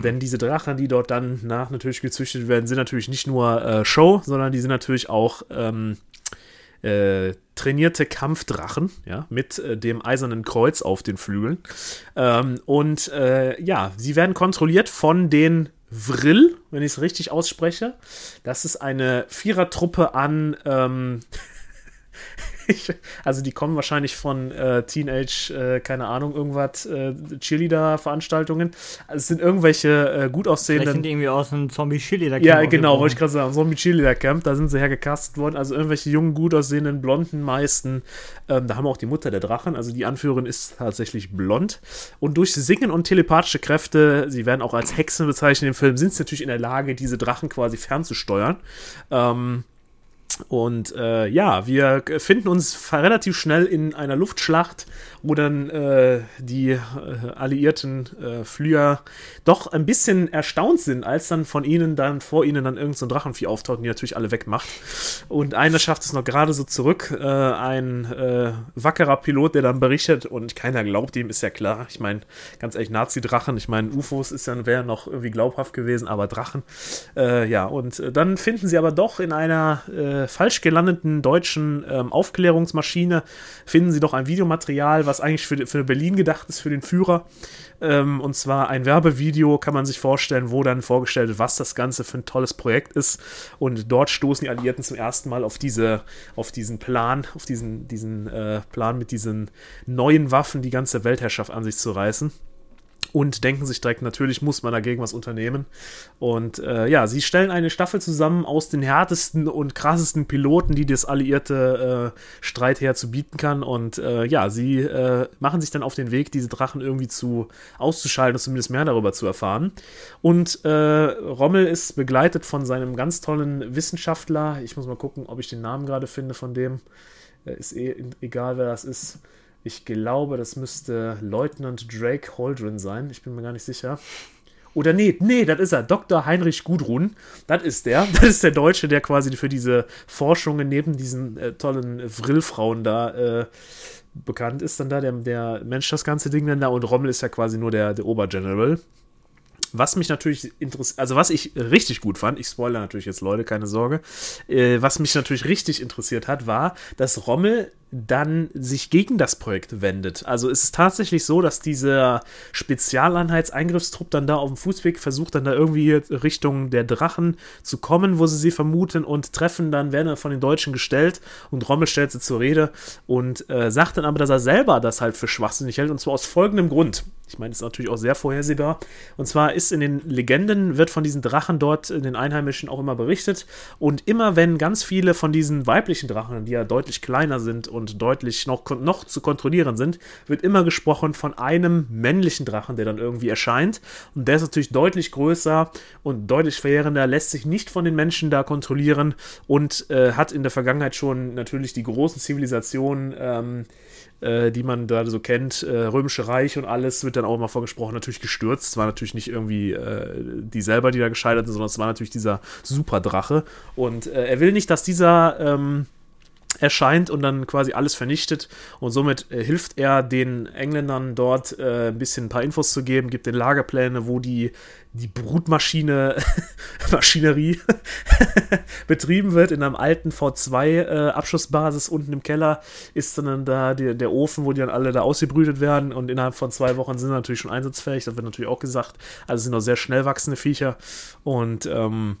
denn diese Drachen, die dort dann nach natürlich gezüchtet werden, sind natürlich nicht nur äh, Show, sondern die sind natürlich auch ähm, äh, trainierte Kampfdrachen, ja, mit äh, dem eisernen Kreuz auf den Flügeln. Ähm, und äh, ja, sie werden kontrolliert von den Vril, wenn ich es richtig ausspreche. Das ist eine Vierertruppe an ähm, ich, also die kommen wahrscheinlich von äh, Teenage, äh, keine Ahnung, irgendwas, äh, Cheerleader-Veranstaltungen. Also es sind irgendwelche äh, gut aussehenden. Vielleicht sind die irgendwie aus einem Zombie-Cheerleader-Camp. Ja, genau, wollte ich gerade sagen, Zombie-Cheerleader-Camp, da sind sie hergecastet worden. Also irgendwelche jungen, gut aussehenden, blonden meisten. Ähm, da haben wir auch die Mutter der Drachen, also die Anführerin ist tatsächlich blond. Und durch Singen und telepathische Kräfte, sie werden auch als Hexen bezeichnet im Film, sind sie natürlich in der Lage, diese Drachen quasi fernzusteuern. Ähm, und äh, ja, wir finden uns relativ schnell in einer Luftschlacht, wo dann äh, die äh, alliierten äh, Flieger doch ein bisschen erstaunt sind, als dann von ihnen dann vor ihnen dann irgendein so Drachenvieh auftaucht und die natürlich alle wegmacht. Und einer schafft es noch gerade so zurück, äh, ein äh, wackerer Pilot, der dann berichtet und keiner glaubt ihm, ist ja klar. Ich meine, ganz ehrlich, Nazi-Drachen, ich meine, UFOs ist ja wäre noch irgendwie glaubhaft gewesen, aber Drachen. ja, und dann finden sie aber doch in einer falsch gelandeten deutschen ähm, Aufklärungsmaschine, finden sie doch ein Videomaterial, was eigentlich für, für Berlin gedacht ist, für den Führer. Ähm, und zwar ein Werbevideo, kann man sich vorstellen, wo dann vorgestellt wird, was das Ganze für ein tolles Projekt ist. Und dort stoßen die Alliierten zum ersten Mal auf, diese, auf diesen Plan, auf diesen, diesen äh, Plan mit diesen neuen Waffen, die ganze Weltherrschaft an sich zu reißen und denken sich direkt, natürlich muss man dagegen was unternehmen. Und äh, ja, sie stellen eine Staffel zusammen aus den härtesten und krassesten Piloten, die das alliierte äh, Streitheer zu bieten kann. Und äh, ja, sie äh, machen sich dann auf den Weg, diese Drachen irgendwie zu auszuschalten und zumindest mehr darüber zu erfahren. Und äh, Rommel ist begleitet von seinem ganz tollen Wissenschaftler. Ich muss mal gucken, ob ich den Namen gerade finde von dem. Ist eh egal, wer das ist. Ich glaube, das müsste Leutnant Drake Holdren sein. Ich bin mir gar nicht sicher. Oder nee, nee, das ist er. Dr. Heinrich Gudrun. Das ist der. Das ist der Deutsche, der quasi für diese Forschungen neben diesen äh, tollen Vrillfrauen da äh, bekannt ist. Dann da der, der Mensch das ganze Ding dann da. Und Rommel ist ja quasi nur der, der Obergeneral. Was mich natürlich interessiert, also was ich richtig gut fand, ich spoilere natürlich jetzt Leute, keine Sorge, äh, was mich natürlich richtig interessiert hat, war, dass Rommel dann sich gegen das Projekt wendet. Also ist es tatsächlich so, dass dieser Spezialeinheitseingriffstrupp dann da auf dem Fußweg versucht, dann da irgendwie Richtung der Drachen zu kommen, wo sie sie vermuten und treffen dann, werden dann von den Deutschen gestellt und Rommel stellt sie zur Rede und äh, sagt dann aber, dass er selber das halt für schwachsinnig hält und zwar aus folgendem Grund. Ich meine, das ist natürlich auch sehr vorhersehbar. Und zwar ist in den Legenden, wird von diesen Drachen dort in den Einheimischen auch immer berichtet. Und immer wenn ganz viele von diesen weiblichen Drachen, die ja deutlich kleiner sind und und deutlich noch, noch zu kontrollieren sind, wird immer gesprochen von einem männlichen Drachen, der dann irgendwie erscheint. Und der ist natürlich deutlich größer und deutlich verheerender, lässt sich nicht von den Menschen da kontrollieren und äh, hat in der Vergangenheit schon natürlich die großen Zivilisationen ähm, äh, die man da so kennt, äh, Römische Reich und alles, wird dann auch immer vorgesprochen, natürlich gestürzt. Es war natürlich nicht irgendwie äh, die selber, die da gescheitert sind, sondern es war natürlich dieser Superdrache. Und äh, er will nicht, dass dieser ähm, erscheint und dann quasi alles vernichtet. Und somit äh, hilft er den Engländern dort äh, ein bisschen ein paar Infos zu geben, gibt den Lagerpläne, wo die, die Brutmaschine, Maschinerie betrieben wird. In einem alten V2-Abschussbasis äh, unten im Keller ist dann da die, der Ofen, wo die dann alle da ausgebrütet werden. Und innerhalb von zwei Wochen sind sie natürlich schon einsatzfähig. Das wird natürlich auch gesagt. Also sind noch sehr schnell wachsende Viecher. Und ähm,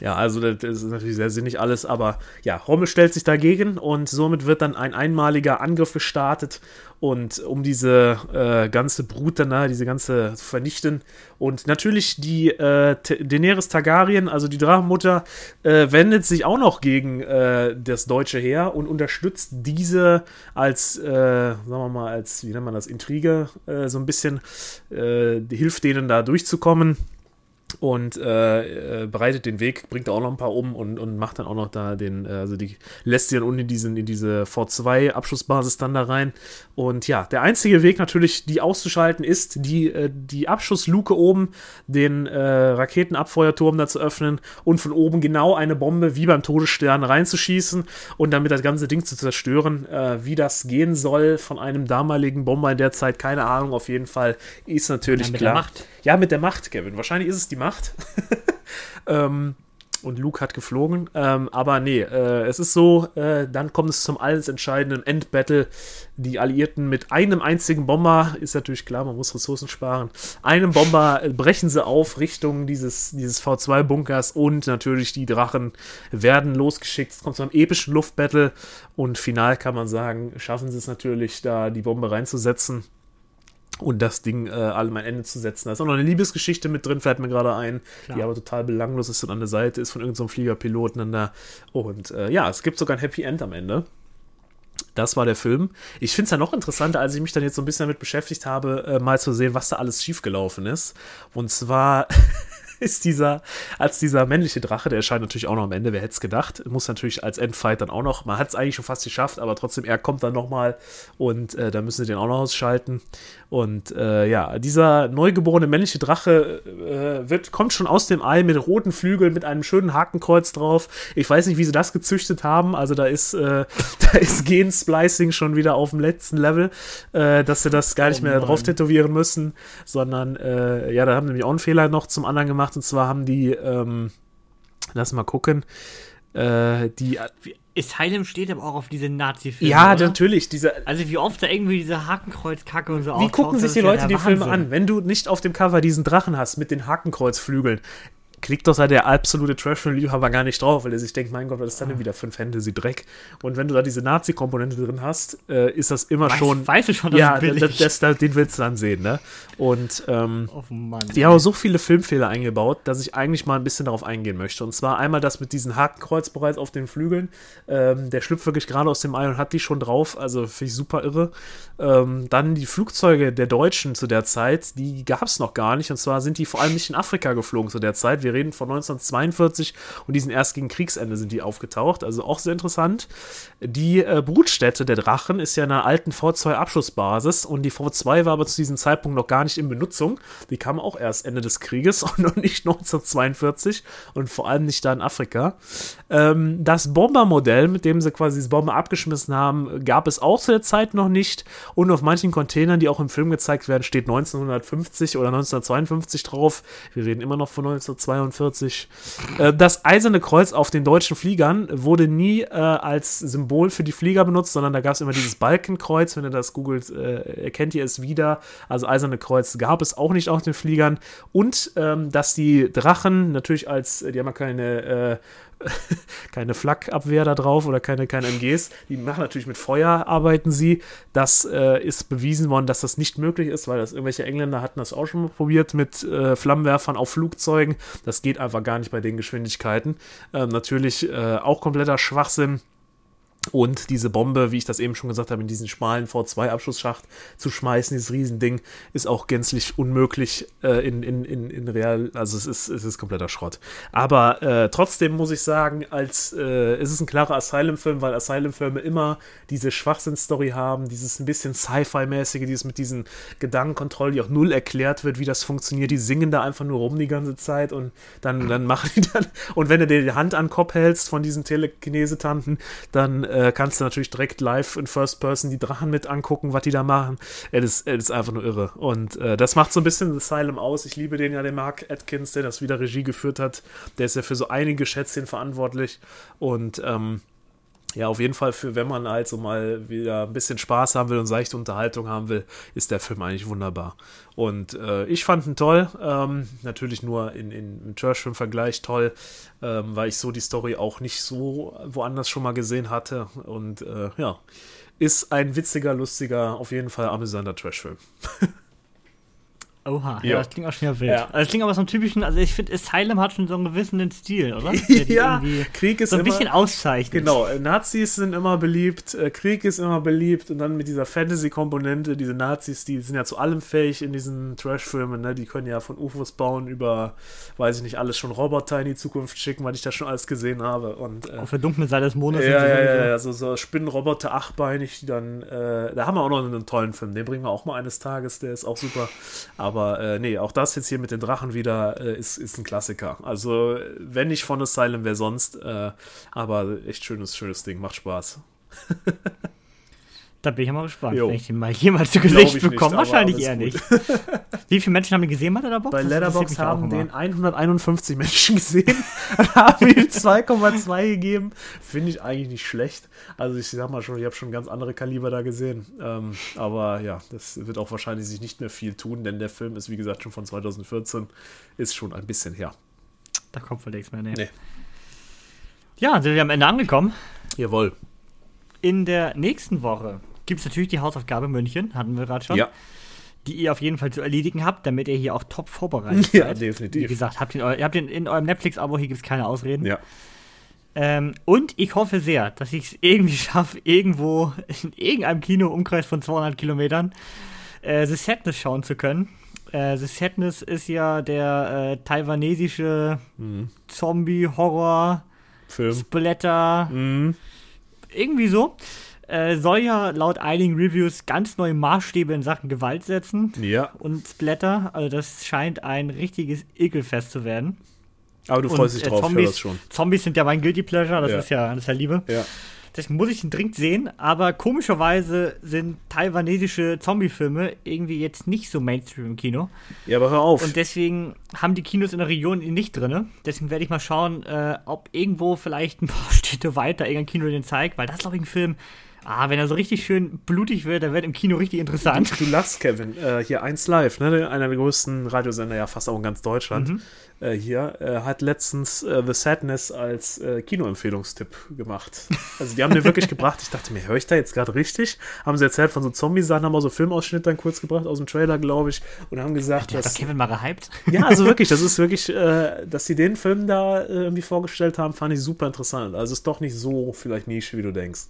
Ja, also das ist natürlich sehr sinnig alles, aber ja, Rommel stellt sich dagegen und somit wird dann ein einmaliger Angriff gestartet und um diese äh, ganze Brut danach, diese ganze zu vernichten. Und natürlich die äh, Daenerys Targaryen, also die Drachenmutter, äh, wendet sich auch noch gegen äh, das deutsche Heer und unterstützt diese als, äh, sagen wir mal, als, wie nennt man das, Intrige, äh, so ein bisschen, hilft denen da durchzukommen und äh, äh, bereitet den Weg, bringt auch noch ein paar um und, und macht dann auch noch da den, äh, also die lässt sie dann unten in, diesen, in diese V2 Abschussbasis dann da rein. Und ja, der einzige Weg natürlich, die auszuschalten, ist, die, äh, die Abschussluke oben, den äh, Raketenabfeuerturm da zu öffnen und von oben genau eine Bombe wie beim Todesstern reinzuschießen und damit das ganze Ding zu zerstören. Äh, wie das gehen soll von einem damaligen Bomber in der Zeit, keine Ahnung, auf jeden Fall ist natürlich klar. Ja, mit der Macht, Kevin. Wahrscheinlich ist es die Macht. ähm, und Luke hat geflogen. Ähm, aber nee, äh, es ist so, äh, dann kommt es zum alles entscheidenden Endbattle. Die Alliierten mit einem einzigen Bomber, ist natürlich klar, man muss Ressourcen sparen. Einem Bomber brechen sie auf Richtung dieses, dieses V2-Bunkers und natürlich die Drachen werden losgeschickt. Es kommt zu einem epischen Luftbattle und final kann man sagen, schaffen sie es natürlich, da die Bombe reinzusetzen und das Ding äh, allem ein Ende zu setzen. Da ist auch noch eine Liebesgeschichte mit drin, fällt mir gerade ein, Klar. die aber total belanglos ist und an der Seite ist von irgendeinem so Fliegerpiloten dann da. Und äh, ja, es gibt sogar ein Happy End am Ende. Das war der Film. Ich finde es ja noch interessanter, als ich mich dann jetzt so ein bisschen damit beschäftigt habe, äh, mal zu sehen, was da alles schiefgelaufen ist. Und zwar ist dieser, als dieser männliche Drache, der erscheint natürlich auch noch am Ende, wer hätte es gedacht, muss natürlich als Endfight dann auch noch, man hat es eigentlich schon fast geschafft, aber trotzdem, er kommt dann nochmal und äh, da müssen sie den auch noch ausschalten. Und äh, ja, dieser neugeborene männliche Drache äh, wird, kommt schon aus dem Ei mit roten Flügeln, mit einem schönen Hakenkreuz drauf. Ich weiß nicht, wie sie das gezüchtet haben. Also da ist, äh, da ist Gensplicing schon wieder auf dem letzten Level, äh, dass sie das gar nicht oh mehr drauf tätowieren müssen, sondern äh, ja, da haben nämlich auch einen Fehler noch zum anderen gemacht. Und zwar haben die, ähm, lass mal gucken, äh, die Asylum steht aber auch auf diese Nazi-Filme. Ja, oder? natürlich. Diese, also wie oft da irgendwie diese Hakenkreuz-Kacke und so Wie gucken sich die Leute ja die. Filme an? Wenn du nicht auf dem Cover diesen Drachen hast mit den Hakenkreuzflügeln, klickt doch da der absolute Trash-Liebhaber gar nicht drauf, weil er sich denkt, mein Gott, was ist dann denn wieder fünf Hände, sie Dreck. Und wenn du da diese Nazi-Komponente drin hast, äh, ist das immer weiß, schon. Weißt du schon, dass ja, das, das, das, den willst du dann sehen, ne? Und ähm, oh Mann, die haben auch so viele Filmfehler eingebaut, dass ich eigentlich mal ein bisschen darauf eingehen möchte. Und zwar einmal das mit diesen Hakenkreuz bereits auf den Flügeln. Ähm, der schlüpft wirklich gerade aus dem Ei und hat die schon drauf, also finde ich super irre. Ähm, dann die Flugzeuge der Deutschen zu der Zeit, die gab es noch gar nicht. Und zwar sind die vor allem nicht in Afrika geflogen zu der Zeit. Wir reden von 1942 und die sind erst gegen Kriegsende sind die aufgetaucht, also auch sehr interessant. Die äh, Brutstätte der Drachen ist ja in einer alten V2-Abschussbasis und die V2 war aber zu diesem Zeitpunkt noch gar nicht in Benutzung. Die kam auch erst Ende des Krieges und noch nicht 1942 und vor allem nicht da in Afrika. Ähm, das Bombermodell, mit dem sie quasi diese Bombe abgeschmissen haben, gab es auch zu der Zeit noch nicht und auf manchen Containern, die auch im Film gezeigt werden, steht 1950 oder 1952 drauf. Wir reden immer noch von 1952. 42. Das Eiserne Kreuz auf den deutschen Fliegern wurde nie als Symbol für die Flieger benutzt, sondern da gab es immer dieses Balkenkreuz. Wenn ihr das googelt, erkennt ihr es wieder. Also Eiserne Kreuz gab es auch nicht auf den Fliegern. Und dass die Drachen natürlich als, die haben ja keine äh, keine Flakabwehr da drauf oder keine, keine MGs. Die machen natürlich mit Feuer, arbeiten sie. Das äh, ist bewiesen worden, dass das nicht möglich ist, weil das irgendwelche Engländer hatten das auch schon mal probiert mit äh, Flammenwerfern auf Flugzeugen. Das geht einfach gar nicht bei den Geschwindigkeiten. Ähm, natürlich äh, auch kompletter Schwachsinn. Und diese Bombe, wie ich das eben schon gesagt habe, in diesen schmalen V2-Abschussschacht zu schmeißen, dieses Riesending, ist auch gänzlich unmöglich äh, in, in, in, in real. Also es ist, es ist kompletter Schrott. Aber äh, trotzdem muss ich sagen, als äh, es ist ein klarer Asylum-Film, weil Asylum-Filme immer diese Schwachsinn-Story haben, dieses ein bisschen Sci-Fi-mäßige, dieses mit diesen Gedankenkontrollen, die auch null erklärt wird, wie das funktioniert. Die singen da einfach nur rum die ganze Zeit und dann, dann machen die dann. Und wenn du dir die Hand an den Kopf hältst von diesen Telekinesetanten, dann äh, kannst du natürlich direkt live in First Person die Drachen mit angucken, was die da machen. Es ist, ist einfach nur irre. Und äh, das macht so ein bisschen Asylum aus. Ich liebe den ja, den Mark Atkins, der das wieder Regie geführt hat. Der ist ja für so einige Schätzchen verantwortlich. Und ähm, ja, auf jeden Fall für, wenn man halt so mal wieder ein bisschen Spaß haben will und seichte Unterhaltung haben will, ist der Film eigentlich wunderbar. Und äh, ich fand ihn toll. Ähm, natürlich nur in, in, im Trash-Film-Vergleich toll, ähm, weil ich so die Story auch nicht so woanders schon mal gesehen hatte. Und äh, ja, ist ein witziger, lustiger, auf jeden Fall amüsanter Trash-Film. Oha, ja, Ja. das klingt auch schon wieder wild. Ja. Also das klingt aber so einem typischen, also ich finde, Asylum hat schon so einen gewissen Stil, oder? Ja, Krieg ist so ein immer- bisschen auszeichnet. Genau, äh, Nazis sind immer beliebt, äh, Krieg ist immer beliebt und dann mit dieser Fantasy-Komponente, diese Nazis, die sind ja zu allem fähig in diesen Trash-Filmen, ne? die können ja von UFOs bauen über, weiß ich nicht, alles schon Roboter in die Zukunft schicken, weil ich das schon alles gesehen habe und äh, Auf der dunklen Seite des Mondes. ja, ja, ja, ja, so, so Spinnenroboter, achtbeinig, die dann, äh, da haben wir auch noch einen tollen Film, den bringen wir auch mal eines Tages, der ist auch super, aber äh, nee, auch das jetzt hier mit den Drachen wieder äh, ist, ist ein Klassiker, also wenn nicht von Asylum, wer sonst, äh, aber echt schönes, schönes Ding, macht Spaß. Da bin ich ja mal gespannt, Jo. wenn ich den mal jemals zu Gesicht bekomme. Wahrscheinlich eher gut. nicht. Wie viele Menschen haben den gesehen bei Letterboxd? Bei Letterboxd haben den 151 Menschen gesehen und haben ihm 2,2 gegeben. Finde ich eigentlich nicht schlecht. Also ich sag mal schon, ich habe schon ganz andere Kaliber da gesehen. Ähm, aber ja, das wird auch wahrscheinlich sich nicht mehr viel tun, denn der Film ist, wie gesagt, schon von 2014. Ist schon ein bisschen her. Da kommt wohl nichts mehr. Nee. Nee. Ja, sind wir am Ende angekommen. Jawohl. In der nächsten Woche gibt es natürlich die Hausaufgabe München, hatten wir gerade schon. Ja. Die ihr auf jeden Fall zu erledigen habt, damit ihr hier auch top vorbereitet Ja, seid. definitiv. Wie gesagt, habt ihr, in ihr habt den in eurem Netflix-Abo, hier gibt es keine Ausreden. Ja. Ähm, und ich hoffe sehr, dass ich es irgendwie schaffe, irgendwo in irgendeinem Kino Umkreis von 200 Kilometern äh, The Sadness schauen zu können. Äh, The Sadness ist ja der äh, taiwanesische Mhm. Zombie-Horror, Film. Splatter, Mhm. irgendwie so. Äh, soll ja laut einigen Reviews ganz neue Maßstäbe in Sachen Gewalt setzen Ja. und Splatter. Also das scheint ein richtiges Ekelfest zu werden. Aber du Und, freust dich äh, drauf, ich höre Zombies, das schon. Zombies sind ja mein Guilty Pleasure, das Ja. ist ja das ist ja Liebe. Ja. Deswegen muss ich ihn dringend sehen, aber komischerweise sind taiwanesische Zombie-Filme irgendwie jetzt nicht so Mainstream im Kino. ja, aber hör auf. Und deswegen haben die Kinos in der Region ihn nicht drin. Deswegen werde ich mal schauen, äh, ob irgendwo vielleicht ein paar Städte weiter irgendein Kino den zeigt, weil das glaube ich ein Film. Ah, wenn er so richtig schön blutig wird, dann wird im Kino richtig interessant. Du lachst, Kevin. Äh, hier 1 Live, ne? einer der größten Radiosender, ja fast auch in ganz Deutschland. Mhm. Äh, hier äh, hat letztens äh, The Sadness als äh, Kinoempfehlungstipp gemacht. Also die haben den wirklich gebracht. Ich dachte mir, höre ich da jetzt gerade richtig? Haben sie erzählt von so Zombie-Sachen, haben auch so Filmausschnitt dann kurz gebracht aus dem Trailer, glaube ich, und haben gesagt, doch dass Kevin mal gehypt. ja, also wirklich, das ist wirklich, äh, dass sie den Film da irgendwie vorgestellt haben, fand ich super interessant. Also ist doch nicht so vielleicht Nische, wie du denkst.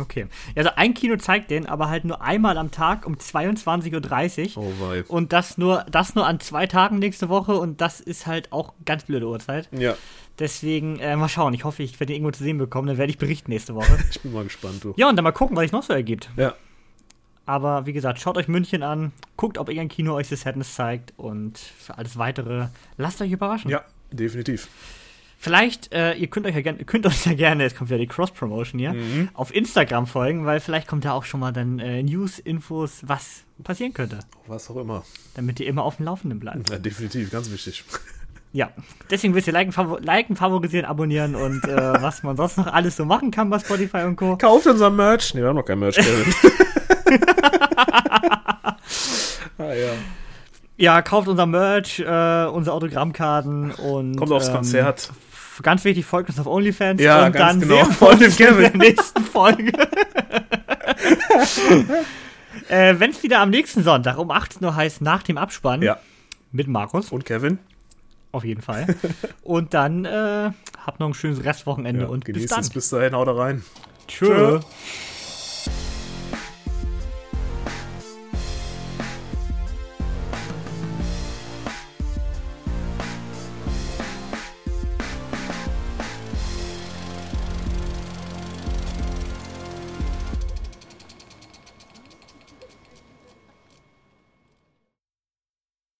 Okay. Also ein Kino zeigt den, aber halt nur einmal am Tag um 22.30 Uhr. Oh wei. Und das nur, das nur an zwei Tagen nächste Woche und das ist halt auch ganz blöde Uhrzeit. Ja, Deswegen, äh, mal schauen. Ich hoffe, ich werde ihn irgendwo zu sehen bekommen, dann werde ich berichten nächste Woche. ich bin mal gespannt, du. ja, und dann mal gucken, was sich noch so ergibt. Ja. Aber wie gesagt, schaut euch München an, guckt, ob irgendein Kino euch The Sadness zeigt und für alles weitere lasst euch überraschen. Ja, definitiv. Vielleicht, äh, ihr könnt euch ja gerne, könnt uns ja gerne, jetzt kommt ja die Cross-Promotion hier, Mhm. auf Instagram folgen, weil vielleicht kommt da auch schon mal dann äh, News, Infos, was passieren könnte, Was auch immer. damit ihr immer auf dem Laufenden bleibt. Ja, definitiv, ganz wichtig. Ja, deswegen wisst ihr liken, favor liken favorisieren, abonnieren und äh, was man sonst noch alles so machen kann bei Spotify und Co. Kauft unser Merch. Ne, wir haben noch kein Merch, Kevin. ah ja. Ja, kauft unser Merch, äh, unsere Autogrammkarten und Kommt aufs ähm, Konzert. Ganz wichtig, folgt uns auf OnlyFans Ja, und ganz dann genau. sehen wir Folgt uns in der nächsten Folge. äh, Wenn es wieder am nächsten Sonntag um 18 Uhr heißt, nach dem Abspann Ja. mit Markus, Und Kevin? auf jeden Fall. und dann äh, habt noch ein schönes Restwochenende Ja, und bis genießt dann. es bis dahin, haut rein. Tschö. Tschö.